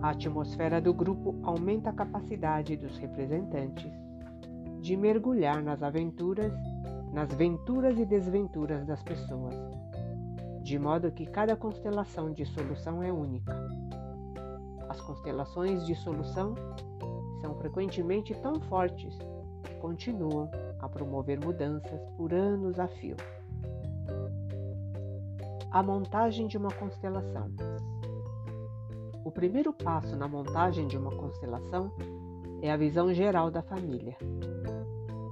a atmosfera do grupo aumenta a capacidade dos representantes de mergulhar nas aventuras, nas venturas e desventuras das pessoas, de modo que cada constelação de solução é única. As constelações de solução são frequentemente tão fortes que continuam a promover mudanças por anos a fio. A montagem de uma constelação. O primeiro passo na montagem de uma constelação é a visão geral da família.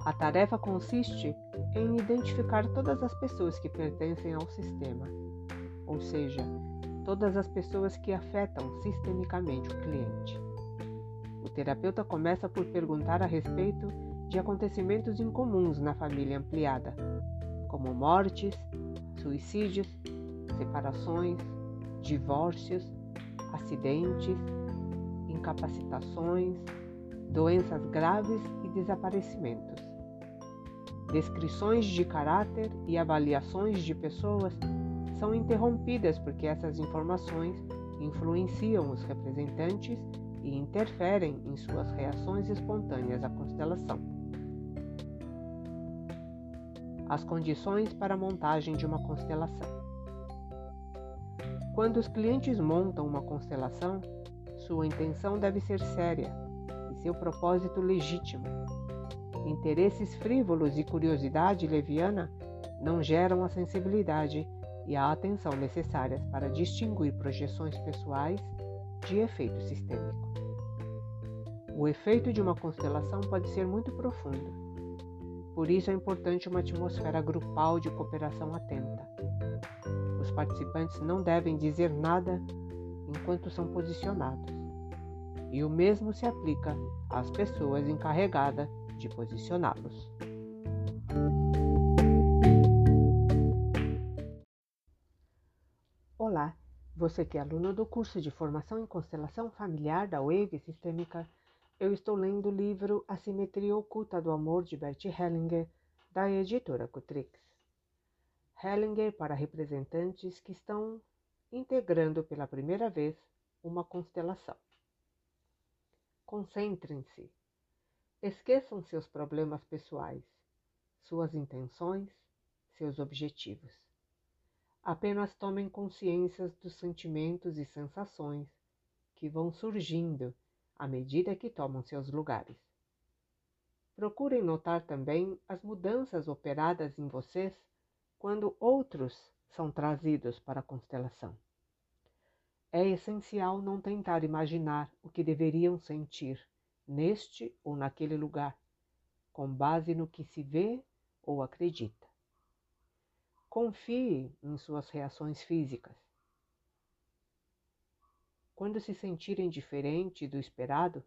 A tarefa consiste em identificar todas as pessoas que pertencem ao sistema, ou seja, todas as pessoas que afetam sistemicamente o cliente. O terapeuta começa por perguntar a respeito de acontecimentos incomuns na família ampliada, como mortes, suicídios, separações, divórcios, acidentes, incapacitações, doenças graves e desaparecimentos. Descrições de caráter e avaliações de pessoas são interrompidas porque essas informações influenciam os representantes e interferem em suas reações espontâneas à constelação. As condições para a montagem de uma constelação. Quando os clientes montam uma constelação, sua intenção deve ser séria e seu propósito legítimo. Interesses frívolos e curiosidade leviana não geram a sensibilidade e a atenção necessárias para distinguir projeções pessoais de efeito sistêmico. O efeito de uma constelação pode ser muito profundo. Por isso é importante uma atmosfera grupal de cooperação atenta. Os participantes não devem dizer nada enquanto são posicionados. E o mesmo se aplica às pessoas encarregadas de posicioná-los. Olá, você que é aluno do curso de Formação em Constelação Familiar da Wave Sistêmica, eu estou lendo o livro A Simetria Oculta do Amor de Bert Hellinger, da editora Cutrix. Hellinger para representantes que estão integrando pela primeira vez uma constelação. Concentrem-se. Esqueçam seus problemas pessoais, suas intenções, seus objetivos. Apenas tomem consciência dos sentimentos e sensações que vão surgindo à medida que tomam seus lugares. Procurem notar também as mudanças operadas em vocês quando outros são trazidos para a constelação. É essencial não tentar imaginar o que deveriam sentir neste ou naquele lugar, com base no que se vê ou acredita. Confie em suas reações físicas. Quando se sentirem diferente do esperado,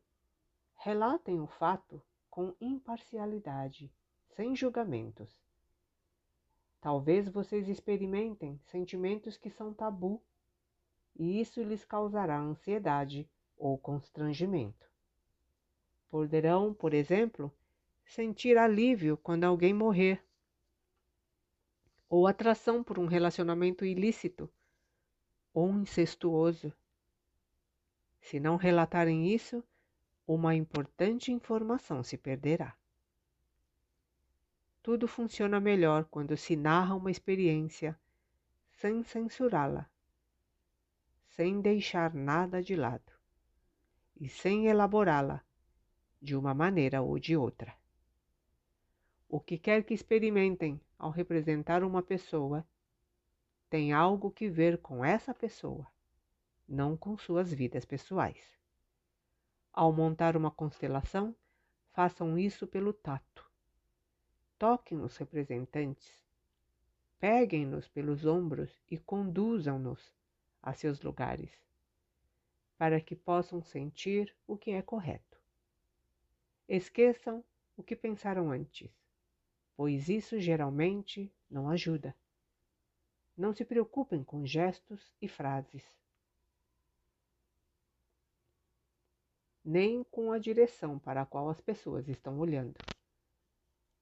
relatem o fato com imparcialidade, sem julgamentos. Talvez vocês experimentem sentimentos que são tabu, e isso lhes causará ansiedade ou constrangimento. Poderão, por exemplo, sentir alívio quando alguém morrer, ou atração por um relacionamento ilícito ou incestuoso. Se não relatarem isso, uma importante informação se perderá. Tudo funciona melhor quando se narra uma experiência sem censurá-la, sem deixar nada de lado e sem elaborá-la de uma maneira ou de outra. O que quer que experimentem ao representar uma pessoa tem algo que ver com essa pessoa, não com suas vidas pessoais. Ao montar uma constelação, façam isso pelo tato. Toquem os representantes, peguem-nos pelos ombros e conduzam-nos a seus lugares, para que possam sentir o que é correto. Esqueçam o que pensaram antes pois isso geralmente não ajuda. Não se preocupem com gestos e frases, nem com a direção para a qual as pessoas estão olhando.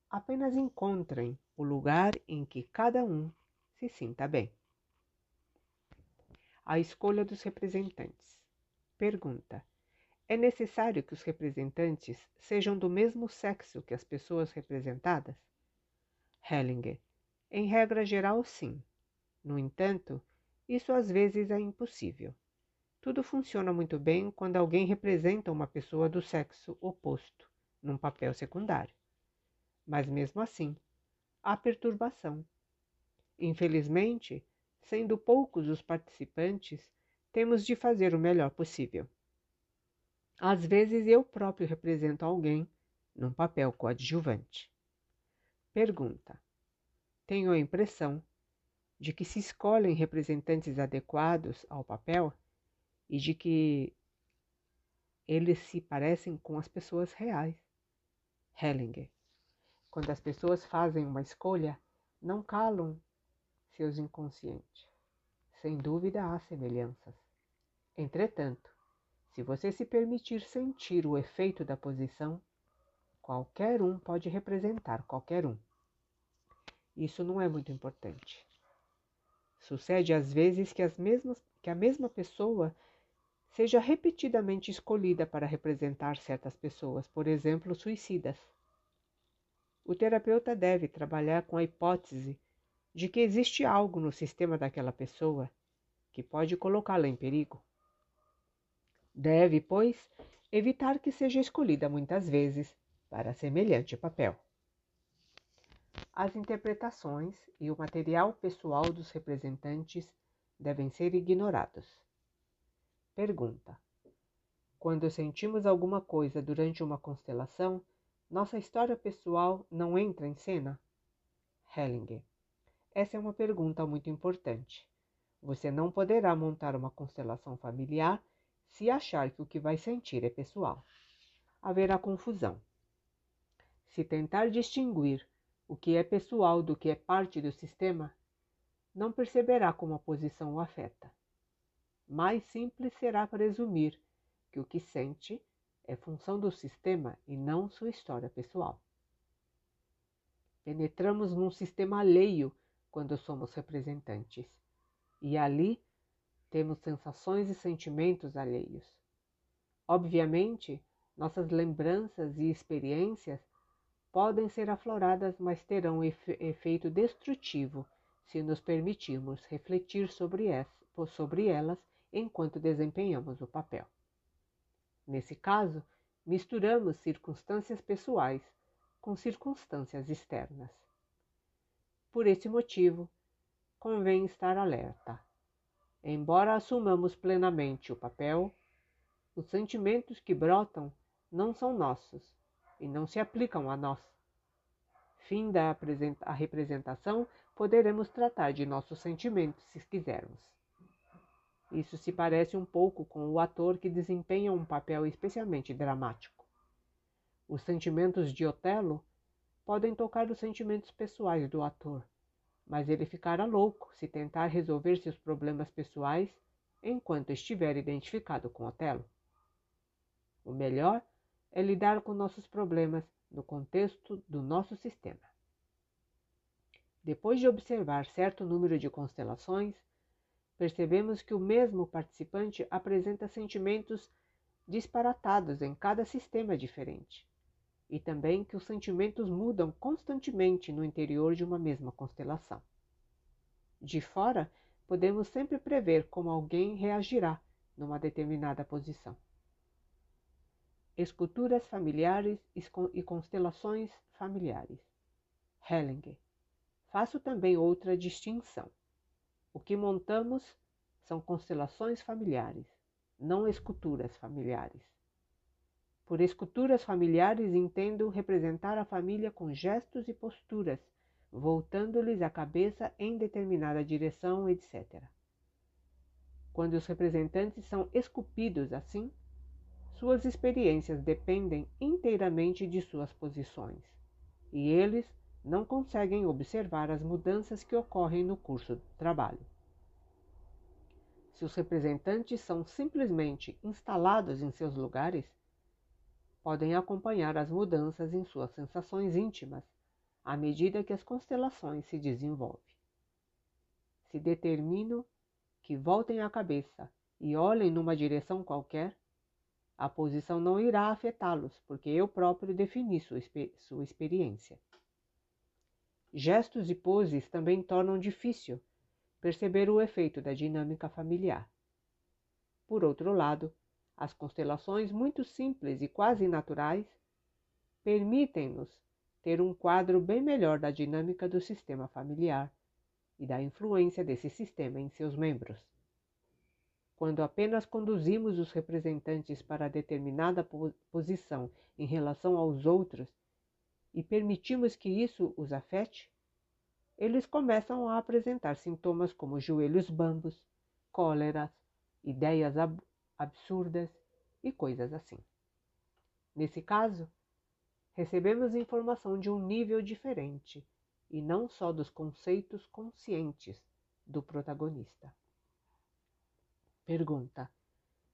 Apenas encontrem o lugar em que cada um se sinta bem. A escolha dos representantes. Pergunta: É necessário que os representantes sejam do mesmo sexo que as pessoas representadas? Hellinger. Em regra geral, sim. No entanto, isso às vezes é impossível. Tudo funciona muito bem quando alguém representa uma pessoa do sexo oposto, num papel secundário. Mas mesmo assim, há perturbação. Infelizmente, sendo poucos os participantes, temos de fazer o melhor possível. Às vezes eu próprio represento alguém num papel coadjuvante. Pergunta: Tenho a impressão de que se escolhem representantes adequados ao papel e de que eles se parecem com as pessoas reais. Hellinger. Quando as pessoas fazem uma escolha, não calam seus inconscientes. Sem dúvida há semelhanças. Entretanto, se você se permitir sentir o efeito da posição, qualquer um pode representar qualquer um. Isso não é muito importante. Sucede às vezes que, as mesmas, que a mesma pessoa seja repetidamente escolhida para representar certas pessoas, por exemplo, suicidas. O terapeuta deve trabalhar com a hipótese de que existe algo no sistema daquela pessoa que pode colocá-la em perigo. Deve, pois, evitar que seja escolhida muitas vezes para semelhante papel. As interpretações e o material pessoal dos representantes devem ser ignorados. Pergunta: Quando sentimos alguma coisa durante uma constelação, nossa história pessoal não entra em cena? Hellinger. Essa é uma pergunta muito importante. Você não poderá montar uma constelação familiar se achar que o que vai sentir é pessoal. Haverá confusão. Se tentar distinguir o que é pessoal do que é parte do sistema, não perceberá como a posição o afeta. Mais simples será presumir que o que sente é função do sistema e não sua história pessoal. Penetramos num sistema alheio quando somos representantes, e ali temos sensações e sentimentos alheios. Obviamente, nossas lembranças e experiências podem ser afloradas, mas terão efe efeito destrutivo se nos permitirmos refletir sobre, sobre elas enquanto desempenhamos o papel. Nesse caso, misturamos circunstâncias pessoais com circunstâncias externas. Por esse motivo, convém estar alerta. Embora assumamos plenamente o papel, os sentimentos que brotam não são nossos, e não se aplicam a nós. Fim da representação, poderemos tratar de nossos sentimentos se quisermos. Isso se parece um pouco com o ator que desempenha um papel especialmente dramático. Os sentimentos de Otelo podem tocar os sentimentos pessoais do ator, mas ele ficará louco se tentar resolver seus problemas pessoais enquanto estiver identificado com Otelo. O melhor é lidar com nossos problemas no contexto do nosso sistema. Depois de observar certo número de constelações, percebemos que o mesmo participante apresenta sentimentos disparatados em cada sistema diferente, e também que os sentimentos mudam constantemente no interior de uma mesma constelação. De fora, podemos sempre prever como alguém reagirá numa determinada posição esculturas familiares e constelações familiares. Hellinger. Faço também outra distinção. O que montamos são constelações familiares, não esculturas familiares. Por esculturas familiares entendo representar a família com gestos e posturas, voltando-lhes a cabeça em determinada direção, etc. Quando os representantes são esculpidos assim, suas experiências dependem inteiramente de suas posições, e eles não conseguem observar as mudanças que ocorrem no curso do trabalho. Se os representantes são simplesmente instalados em seus lugares, podem acompanhar as mudanças em suas sensações íntimas à medida que as constelações se desenvolvem. Se determino que voltem a cabeça e olhem numa direção qualquer, a posição não irá afetá-los, porque eu próprio defini sua, sua experiência. Gestos e poses também tornam difícil perceber o efeito da dinâmica familiar. Por outro lado, as constelações muito simples e quase naturais permitem-nos ter um quadro bem melhor da dinâmica do sistema familiar e da influência desse sistema em seus membros. Quando apenas conduzimos os representantes para determinada posição em relação aos outros e permitimos que isso os afete, eles começam a apresentar sintomas como joelhos bambos, cóleras, ideias ab absurdas e coisas assim. Nesse caso, recebemos informação de um nível diferente e não só dos conceitos conscientes do protagonista. Pergunta: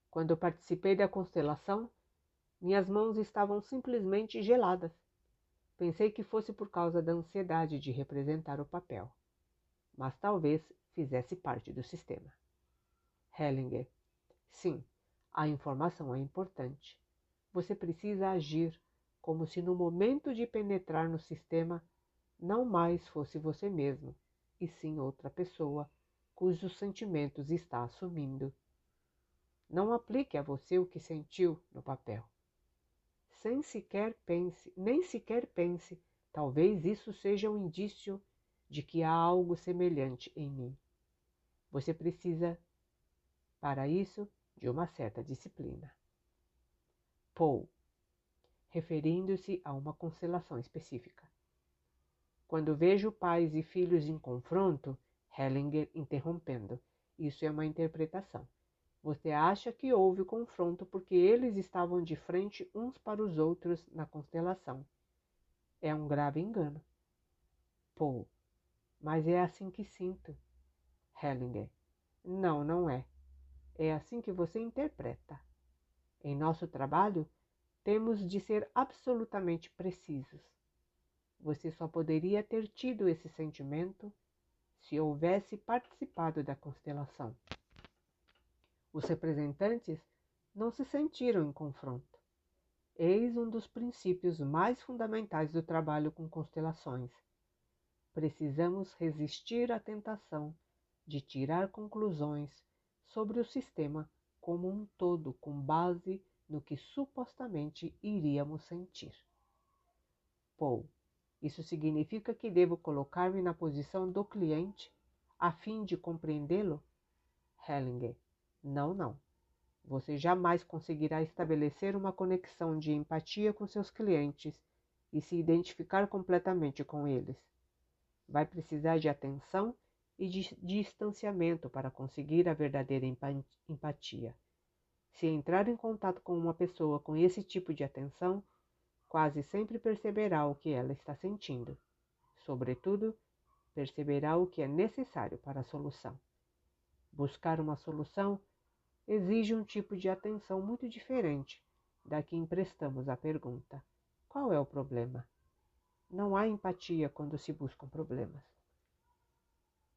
Quando participei da constelação, minhas mãos estavam simplesmente geladas. Pensei que fosse por causa da ansiedade de representar o papel, mas talvez fizesse parte do sistema. Hellinger. Sim, a informação é importante. Você precisa agir como se no momento de penetrar no sistema não mais fosse você mesmo, e sim outra pessoa cujos sentimentos está assumindo. Não aplique a você o que sentiu no papel sem sequer pense, nem sequer pense, talvez isso seja um indício de que há algo semelhante em mim. Você precisa, para isso, de uma certa disciplina. Paul, referindo-se a uma constelação específica. Quando vejo pais e filhos em confronto, Hellinger interrompendo, isso é uma interpretação. Você acha que houve confronto porque eles estavam de frente uns para os outros na constelação. É um grave engano. Paul. Mas é assim que sinto. Hellinger. Não, não é. É assim que você interpreta. Em nosso trabalho, temos de ser absolutamente precisos. Você só poderia ter tido esse sentimento se houvesse participado da constelação. Os representantes não se sentiram em confronto. Eis um dos princípios mais fundamentais do trabalho com constelações. Precisamos resistir à tentação de tirar conclusões sobre o sistema como um todo com base no que supostamente iríamos sentir. Paul, isso significa que devo colocar-me na posição do cliente a fim de compreendê-lo? Hellinger, não, não. Você jamais conseguirá estabelecer uma conexão de empatia com seus clientes e se identificar completamente com eles. Vai precisar de atenção e de distanciamento para conseguir a verdadeira empatia. Se entrar em contato com uma pessoa com esse tipo de atenção, quase sempre perceberá o que ela está sentindo. Sobretudo, perceberá o que é necessário para a solução. Buscar uma solução exige um tipo de atenção muito diferente da que emprestamos à pergunta: qual é o problema? Não há empatia quando se buscam problemas.